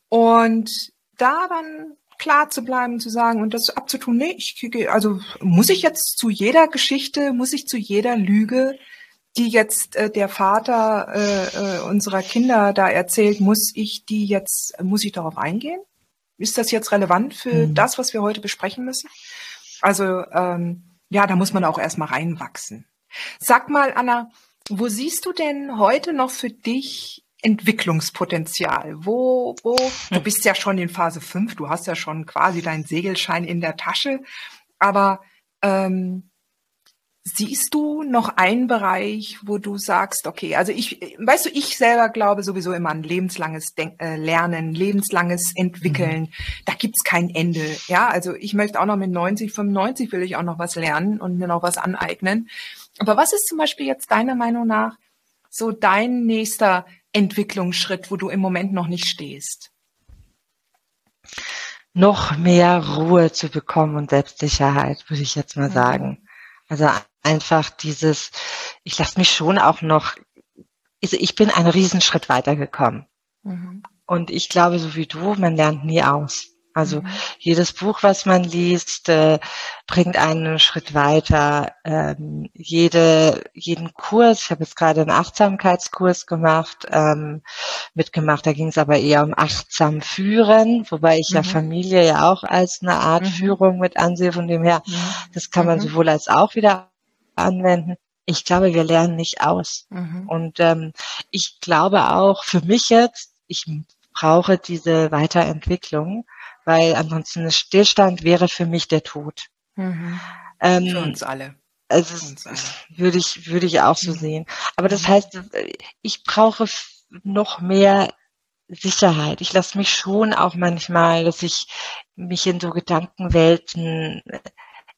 Und da dann klar zu bleiben, zu sagen und das abzutun, nee, ich also muss ich jetzt zu jeder Geschichte, muss ich zu jeder Lüge, die jetzt äh, der Vater äh, äh, unserer Kinder da erzählt, muss ich die jetzt, muss ich darauf eingehen? Ist das jetzt relevant für mhm. das, was wir heute besprechen müssen? Also ähm, ja, da muss man auch erstmal reinwachsen. Sag mal, Anna, wo siehst du denn heute noch für dich Entwicklungspotenzial? Wo, wo, du bist ja schon in Phase 5, du hast ja schon quasi deinen Segelschein in der Tasche, aber ähm, Siehst du noch einen Bereich, wo du sagst, okay, also ich, weißt du, ich selber glaube sowieso immer an lebenslanges Denk äh, Lernen, lebenslanges Entwickeln. Mhm. Da gibt's kein Ende. Ja, also ich möchte auch noch mit 90, 95 will ich auch noch was lernen und mir noch was aneignen. Aber was ist zum Beispiel jetzt deiner Meinung nach so dein nächster Entwicklungsschritt, wo du im Moment noch nicht stehst? Noch mehr Ruhe zu bekommen und Selbstsicherheit, würde ich jetzt mal mhm. sagen. Also einfach dieses, ich lasse mich schon auch noch, also ich bin einen Riesenschritt weitergekommen. Mhm. Und ich glaube, so wie du, man lernt nie aus. Also mhm. jedes Buch, was man liest, äh, bringt einen Schritt weiter. Ähm, jede, jeden Kurs, ich habe jetzt gerade einen Achtsamkeitskurs gemacht, ähm, mitgemacht, da ging es aber eher um achtsam führen, wobei ich mhm. ja Familie ja auch als eine Art mhm. Führung mit ansehe, von dem her, mhm. das kann man mhm. sowohl als auch wieder anwenden. Ich glaube, wir lernen nicht aus. Mhm. Und ähm, ich glaube auch für mich jetzt, ich brauche diese Weiterentwicklung weil ansonsten ein Stillstand wäre für mich der Tod. Mhm. Ähm, für uns alle. Also uns alle. würde ich würde ich auch so mhm. sehen. Aber das mhm. heißt, ich brauche noch mehr Sicherheit. Ich lasse mich schon auch manchmal, dass ich mich in so Gedankenwelten,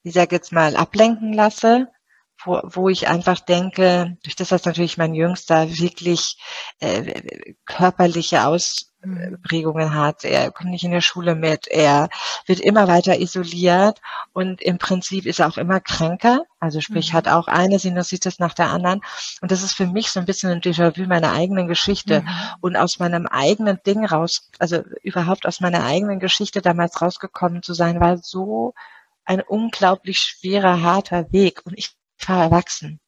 ich sage jetzt mal, ablenken lasse wo, wo ich einfach denke, durch das, was natürlich mein Jüngster wirklich äh, körperliche Ausprägungen hat, er kommt nicht in der Schule mit, er wird immer weiter isoliert und im Prinzip ist er auch immer kränker, also sprich mhm. hat auch eine Sinusitis nach der anderen und das ist für mich so ein bisschen ein Déjà-vu meiner eigenen Geschichte mhm. und aus meinem eigenen Ding raus, also überhaupt aus meiner eigenen Geschichte damals rausgekommen zu sein, war so ein unglaublich schwerer, harter Weg und ich war erwachsen.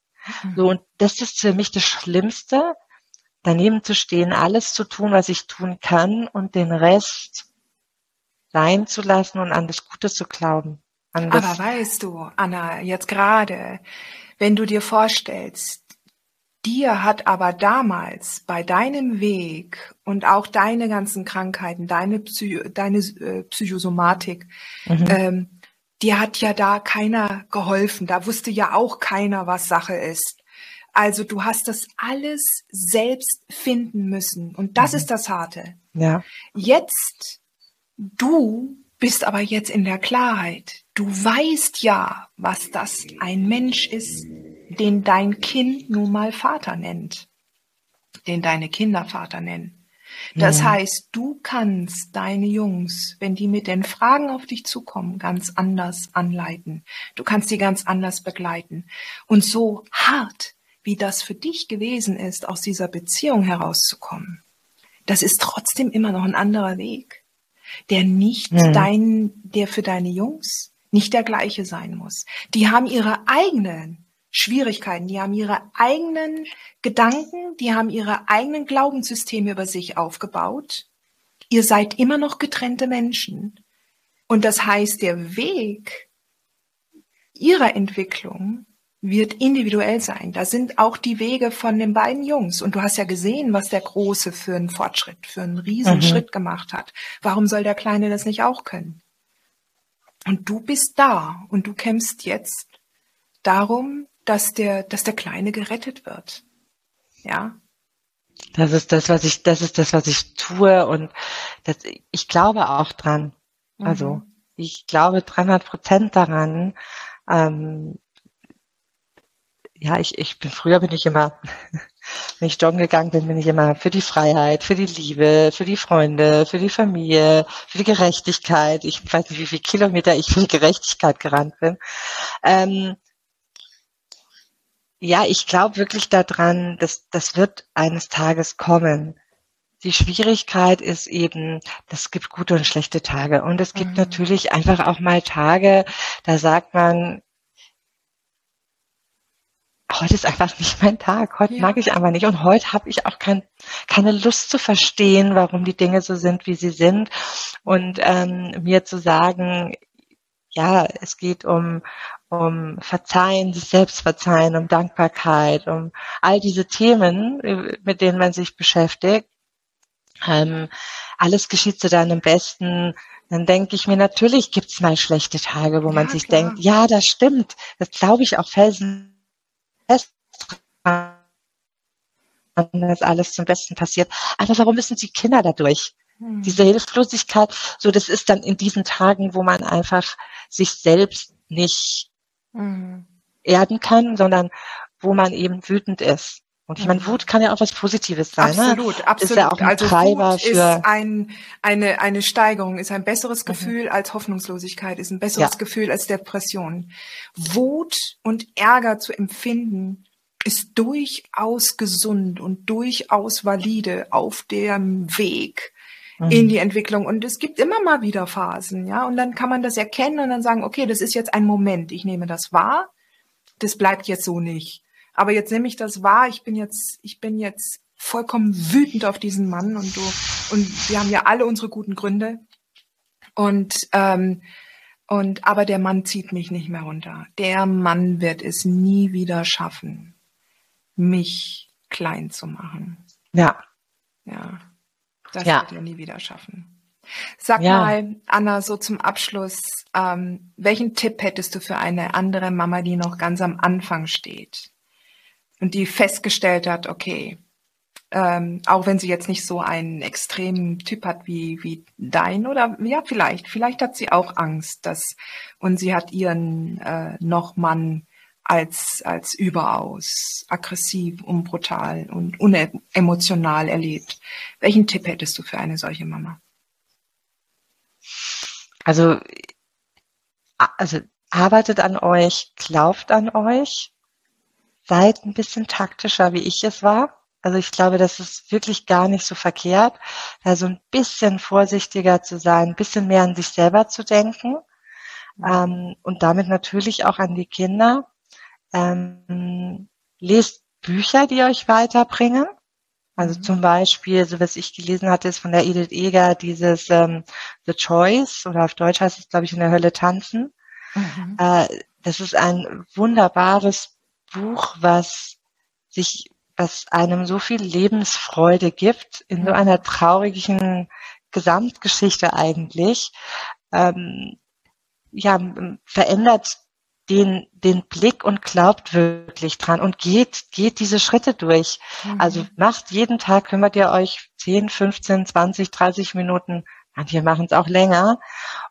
Mhm. So, und das ist für mich das Schlimmste, daneben zu stehen, alles zu tun, was ich tun kann und den Rest sein zu lassen und an das Gute zu glauben. Aber weißt du, Anna, jetzt gerade, wenn du dir vorstellst, dir hat aber damals bei deinem Weg und auch deine ganzen Krankheiten, deine, Psy deine äh, Psychosomatik, mhm. ähm, dir hat ja da keiner geholfen. Da wusste ja auch keiner, was Sache ist. Also du hast das alles selbst finden müssen. Und das mhm. ist das Harte. Ja. Jetzt, du bist aber jetzt in der Klarheit. Du weißt ja, was das ein Mensch ist, den dein Kind nun mal Vater nennt. Den deine Kinder Vater nennen. Das ja. heißt, du kannst deine Jungs, wenn die mit den Fragen auf dich zukommen, ganz anders anleiten. Du kannst die ganz anders begleiten. Und so hart, wie das für dich gewesen ist, aus dieser Beziehung herauszukommen, das ist trotzdem immer noch ein anderer Weg, der nicht ja. dein, der für deine Jungs nicht der gleiche sein muss. Die haben ihre eigenen Schwierigkeiten, die haben ihre eigenen Gedanken, die haben ihre eigenen Glaubenssysteme über sich aufgebaut. Ihr seid immer noch getrennte Menschen. Und das heißt, der Weg ihrer Entwicklung wird individuell sein. Da sind auch die Wege von den beiden Jungs. Und du hast ja gesehen, was der Große für einen Fortschritt, für einen Riesenschritt mhm. gemacht hat. Warum soll der Kleine das nicht auch können? Und du bist da und du kämpfst jetzt darum, dass der, dass der Kleine gerettet wird. Ja. Das ist das, was ich, das ist das, was ich tue und das, ich glaube auch dran. Also, mhm. Also ich glaube 300 Prozent daran. Ähm, ja, ich, ich bin früher bin ich immer, wenn ich joggen gegangen bin, bin ich immer für die Freiheit, für die Liebe, für die Freunde, für die Familie, für die Gerechtigkeit. Ich weiß nicht, wie viele Kilometer ich für die Gerechtigkeit gerannt bin. Ähm, ja, ich glaube wirklich daran, dass das wird eines Tages kommen. Die Schwierigkeit ist eben, das gibt gute und schlechte Tage. Und es gibt mhm. natürlich einfach auch mal Tage, da sagt man, heute ist einfach nicht mein Tag, heute ja. mag ich einfach nicht und heute habe ich auch kein, keine Lust zu verstehen, warum die Dinge so sind, wie sie sind und ähm, mir zu sagen, ja, es geht um um Verzeihen, sich selbst verzeihen, um Dankbarkeit, um all diese Themen, mit denen man sich beschäftigt. Ähm, alles geschieht zu deinem Besten. Dann denke ich mir, natürlich gibt's mal schlechte Tage, wo ja, man sich klar. denkt, ja, das stimmt. Das glaube ich auch felsenfest dass alles zum Besten passiert. Aber warum müssen die Kinder dadurch? Hm. Diese Hilflosigkeit, so das ist dann in diesen Tagen, wo man einfach sich selbst nicht hm. erden kann, sondern wo man eben wütend ist. Und ich meine, mhm. Wut kann ja auch was Positives sein. Absolut, ne? absolut. Ist ja auch ein also Treiber Wut für ist ein, eine, eine Steigerung, ist ein besseres mhm. Gefühl mhm. als Hoffnungslosigkeit, ist ein besseres ja. Gefühl als Depression. Wut und Ärger zu empfinden, ist durchaus gesund und durchaus valide auf dem Weg mhm. in die Entwicklung. Und es gibt immer mal wieder Phasen, ja. Und dann kann man das erkennen und dann sagen, okay, das ist jetzt ein Moment. Ich nehme das wahr. Das bleibt jetzt so nicht. Aber jetzt nehme ich das wahr. Ich bin jetzt, ich bin jetzt vollkommen wütend auf diesen Mann und du, und wir haben ja alle unsere guten Gründe. Und, ähm, und, aber der Mann zieht mich nicht mehr runter. Der Mann wird es nie wieder schaffen, mich klein zu machen. Ja. Ja. Das ja. wird er nie wieder schaffen. Sag ja. mal, Anna, so zum Abschluss, ähm, welchen Tipp hättest du für eine andere Mama, die noch ganz am Anfang steht und die festgestellt hat, okay, ähm, auch wenn sie jetzt nicht so einen extremen Typ hat wie, wie dein oder ja, vielleicht, vielleicht hat sie auch Angst, dass und sie hat ihren äh, noch Mann als, als überaus aggressiv und brutal und unemotional erlebt. Welchen Tipp hättest du für eine solche Mama? Also, also arbeitet an euch, glaubt an euch, seid ein bisschen taktischer, wie ich es war. Also ich glaube, das ist wirklich gar nicht so verkehrt, da so ein bisschen vorsichtiger zu sein, ein bisschen mehr an sich selber zu denken ähm, und damit natürlich auch an die Kinder. Ähm, lest Bücher, die euch weiterbringen. Also mhm. zum Beispiel, so was ich gelesen hatte, ist von der Edith Eger dieses ähm, The Choice oder auf Deutsch heißt es, glaube ich, in der Hölle tanzen. Mhm. Äh, das ist ein wunderbares Buch, was sich, was einem so viel Lebensfreude gibt in so einer traurigen Gesamtgeschichte eigentlich. Ähm, ja, verändert den, den Blick und glaubt wirklich dran und geht, geht diese Schritte durch. Mhm. Also macht jeden Tag, kümmert ihr euch 10, 15, 20, 30 Minuten, manche machen es auch länger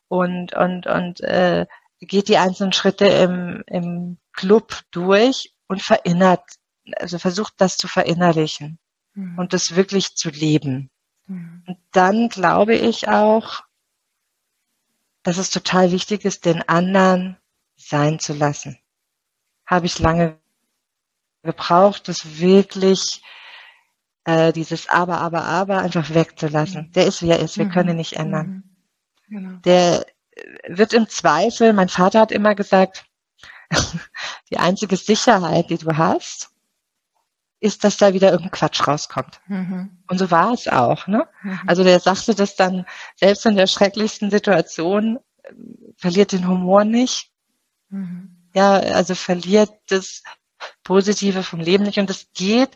und, und, und äh, geht die einzelnen Schritte im, im Club durch und verinnert, also versucht das zu verinnerlichen mhm. und das wirklich zu leben. Mhm. Und dann glaube ich auch, dass es total wichtig ist, den anderen sein zu lassen. Habe ich lange gebraucht, das wirklich äh, dieses Aber, Aber, Aber einfach wegzulassen. Mhm. Der ist, wie er ist. Wir mhm. können ihn nicht ändern. Mhm. Genau. Der wird im Zweifel, mein Vater hat immer gesagt, die einzige Sicherheit, die du hast, ist, dass da wieder irgendein Quatsch rauskommt. Mhm. Und so war es auch. Ne? Mhm. Also der sagte das dann, selbst in der schrecklichsten Situation, äh, verliert den Humor nicht. Mhm. Ja, also verliert das Positive vom Leben nicht und es geht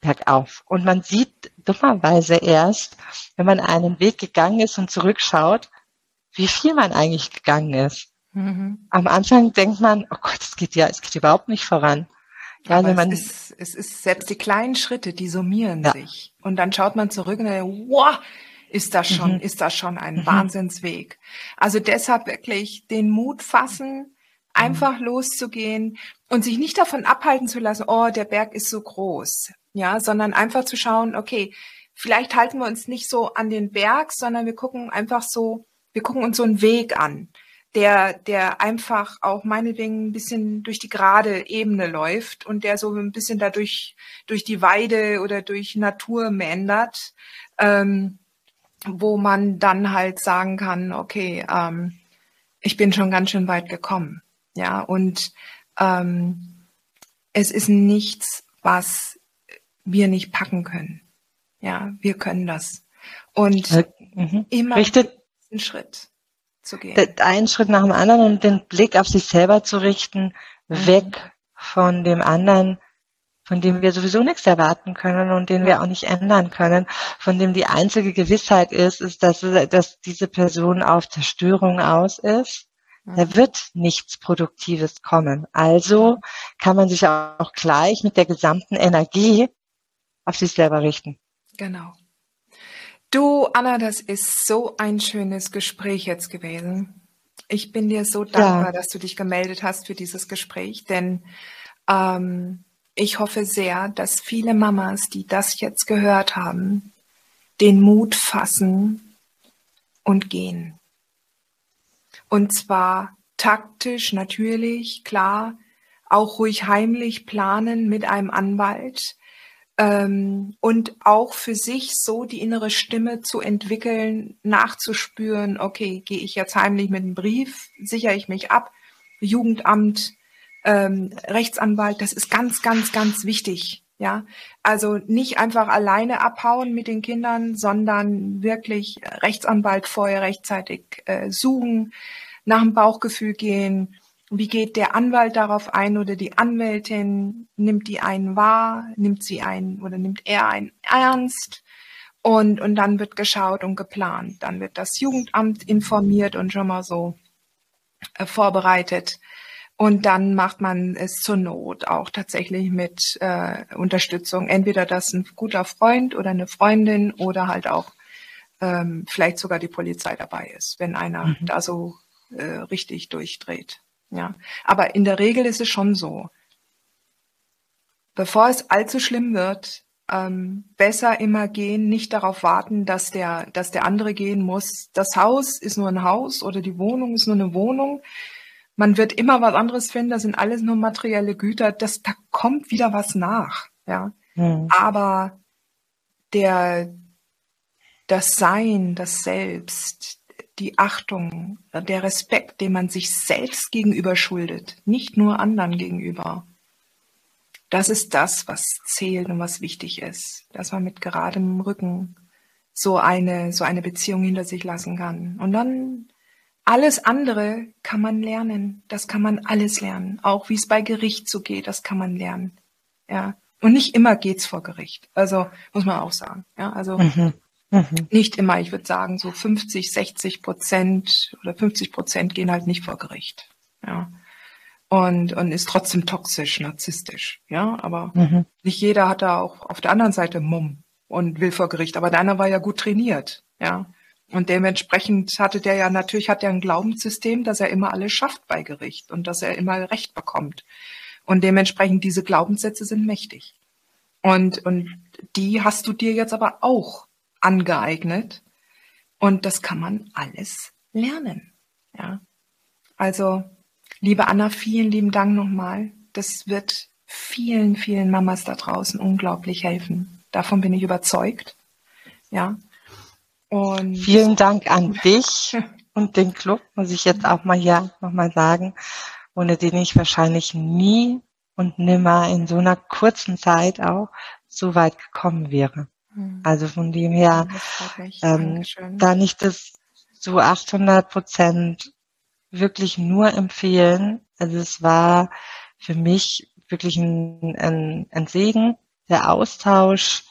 bergauf. Und man sieht dummerweise erst, wenn man einen Weg gegangen ist und zurückschaut, wie viel man eigentlich gegangen ist. Mhm. Am Anfang denkt man, oh Gott, es geht ja, es geht überhaupt nicht voran. Ja, Aber man, es, ist, es ist selbst die kleinen Schritte, die summieren ja. sich. Und dann schaut man zurück und denkt, wow, ist das schon, mhm. ist das schon ein mhm. Wahnsinnsweg. Also deshalb wirklich den Mut fassen, einfach mhm. loszugehen und sich nicht davon abhalten zu lassen, oh, der Berg ist so groß, ja, sondern einfach zu schauen, okay, vielleicht halten wir uns nicht so an den Berg, sondern wir gucken einfach so, wir gucken uns so einen Weg an, der, der einfach auch meinetwegen ein bisschen durch die gerade Ebene läuft und der so ein bisschen dadurch durch die Weide oder durch Natur meandert, ähm, wo man dann halt sagen kann, okay, ähm, ich bin schon ganz schön weit gekommen. Ja, und ähm, es ist nichts, was wir nicht packen können. Ja, wir können das. Und äh, mhm. immer Richtet, einen Schritt. zu gehen. Einen Schritt nach dem anderen und den Blick auf sich selber zu richten, mhm. weg von dem anderen, von dem wir sowieso nichts erwarten können und den wir auch nicht ändern können, von dem die einzige Gewissheit ist, ist, dass, dass diese Person auf Zerstörung aus ist. Da wird nichts Produktives kommen. Also kann man sich auch gleich mit der gesamten Energie auf sich selber richten. Genau. Du, Anna, das ist so ein schönes Gespräch jetzt gewesen. Ich bin dir so dankbar, ja. dass du dich gemeldet hast für dieses Gespräch, denn ähm, ich hoffe sehr, dass viele Mamas, die das jetzt gehört haben, den Mut fassen und gehen. Und zwar taktisch natürlich, klar, auch ruhig heimlich planen mit einem Anwalt, ähm, und auch für sich so die innere Stimme zu entwickeln, nachzuspüren, okay, gehe ich jetzt heimlich mit einem Brief, sichere ich mich ab, Jugendamt, ähm, Rechtsanwalt, das ist ganz, ganz, ganz wichtig. Ja, also nicht einfach alleine abhauen mit den Kindern, sondern wirklich Rechtsanwalt vorher rechtzeitig äh, suchen, nach dem Bauchgefühl gehen, wie geht der Anwalt darauf ein oder die Anwältin? Nimmt die einen wahr? Nimmt sie einen oder nimmt er einen ernst? Und, und dann wird geschaut und geplant. Dann wird das Jugendamt informiert und schon mal so äh, vorbereitet. Und dann macht man es zur Not auch tatsächlich mit äh, Unterstützung. Entweder dass ein guter Freund oder eine Freundin oder halt auch ähm, vielleicht sogar die Polizei dabei ist, wenn einer mhm. da so äh, richtig durchdreht. Ja, aber in der Regel ist es schon so. Bevor es allzu schlimm wird, ähm, besser immer gehen, nicht darauf warten, dass der, dass der andere gehen muss. Das Haus ist nur ein Haus oder die Wohnung ist nur eine Wohnung. Man wird immer was anderes finden. Das sind alles nur materielle Güter. Das, da kommt wieder was nach. Ja, mhm. aber der, das Sein, das Selbst, die Achtung, der Respekt, den man sich selbst gegenüber schuldet, nicht nur anderen gegenüber. Das ist das, was zählt und was wichtig ist, dass man mit geradem Rücken so eine, so eine Beziehung hinter sich lassen kann. Und dann alles andere kann man lernen. Das kann man alles lernen. Auch wie es bei Gericht so geht, das kann man lernen. Ja. Und nicht immer geht's vor Gericht. Also, muss man auch sagen. Ja, also, mhm. Mhm. Nicht immer, ich würde sagen, so 50, 60 Prozent oder 50 Prozent gehen halt nicht vor Gericht. Ja. Und, und ist trotzdem toxisch, narzisstisch. Ja, aber mhm. nicht jeder hat da auch auf der anderen Seite Mumm und will vor Gericht. Aber deiner war ja gut trainiert. Ja. Und dementsprechend hatte der ja natürlich hat er ein Glaubenssystem, dass er immer alles schafft bei Gericht und dass er immer Recht bekommt. Und dementsprechend diese Glaubenssätze sind mächtig. Und, und die hast du dir jetzt aber auch angeeignet. Und das kann man alles lernen. Ja. Also, liebe Anna, vielen lieben Dank nochmal. Das wird vielen, vielen Mamas da draußen unglaublich helfen. Davon bin ich überzeugt. Ja. Und vielen Dank an dich und den Club, muss ich jetzt auch mal hier nochmal sagen, ohne den ich wahrscheinlich nie und nimmer in so einer kurzen Zeit auch so weit gekommen wäre. Mhm. Also von dem her, ähm, da nicht das zu 800 Prozent wirklich nur empfehlen. Also es war für mich wirklich ein, ein, ein Segen, der Austausch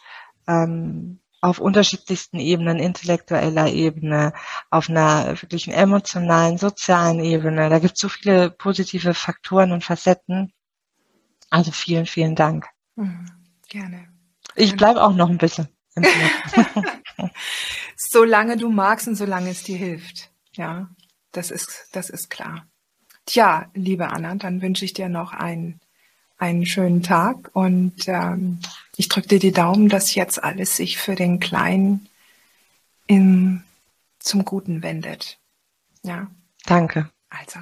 ähm, auf unterschiedlichsten Ebenen, intellektueller Ebene, auf einer wirklichen emotionalen, sozialen Ebene. Da gibt es so viele positive Faktoren und Facetten. Also vielen, vielen Dank. Mhm, gerne. Ich bleibe auch noch ein bisschen. solange du magst und solange es dir hilft. Ja, das ist, das ist klar. Tja, liebe Anna, dann wünsche ich dir noch einen, einen schönen Tag und ähm, ich drücke dir die Daumen, dass jetzt alles sich für den Kleinen in, zum Guten wendet. Ja. Danke. Also.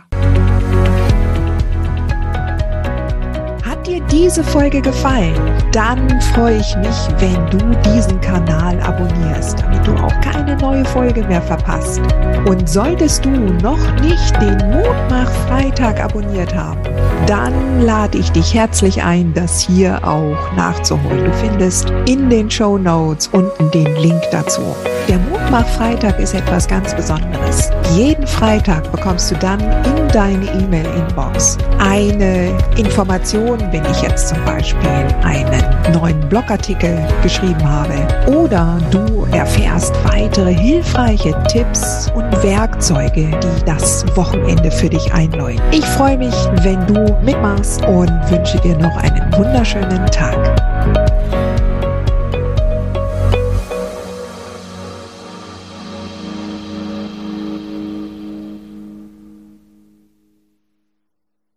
dir diese Folge gefallen, dann freue ich mich, wenn du diesen Kanal abonnierst, damit du auch keine neue Folge mehr verpasst. Und solltest du noch nicht den Mutmach Freitag abonniert haben, dann lade ich dich herzlich ein, das hier auch nachzuholen. Du findest in den Show Notes unten den Link dazu. Der Mutmach-Freitag ist etwas ganz Besonderes. Jeden Freitag bekommst du dann in deine E-Mail-Inbox eine Information, wenn ich jetzt zum Beispiel einen neuen Blogartikel geschrieben habe oder du erfährst weitere hilfreiche Tipps und Werkzeuge, die das Wochenende für dich einläuten. Ich freue mich, wenn du mitmachst und wünsche dir noch einen wunderschönen Tag.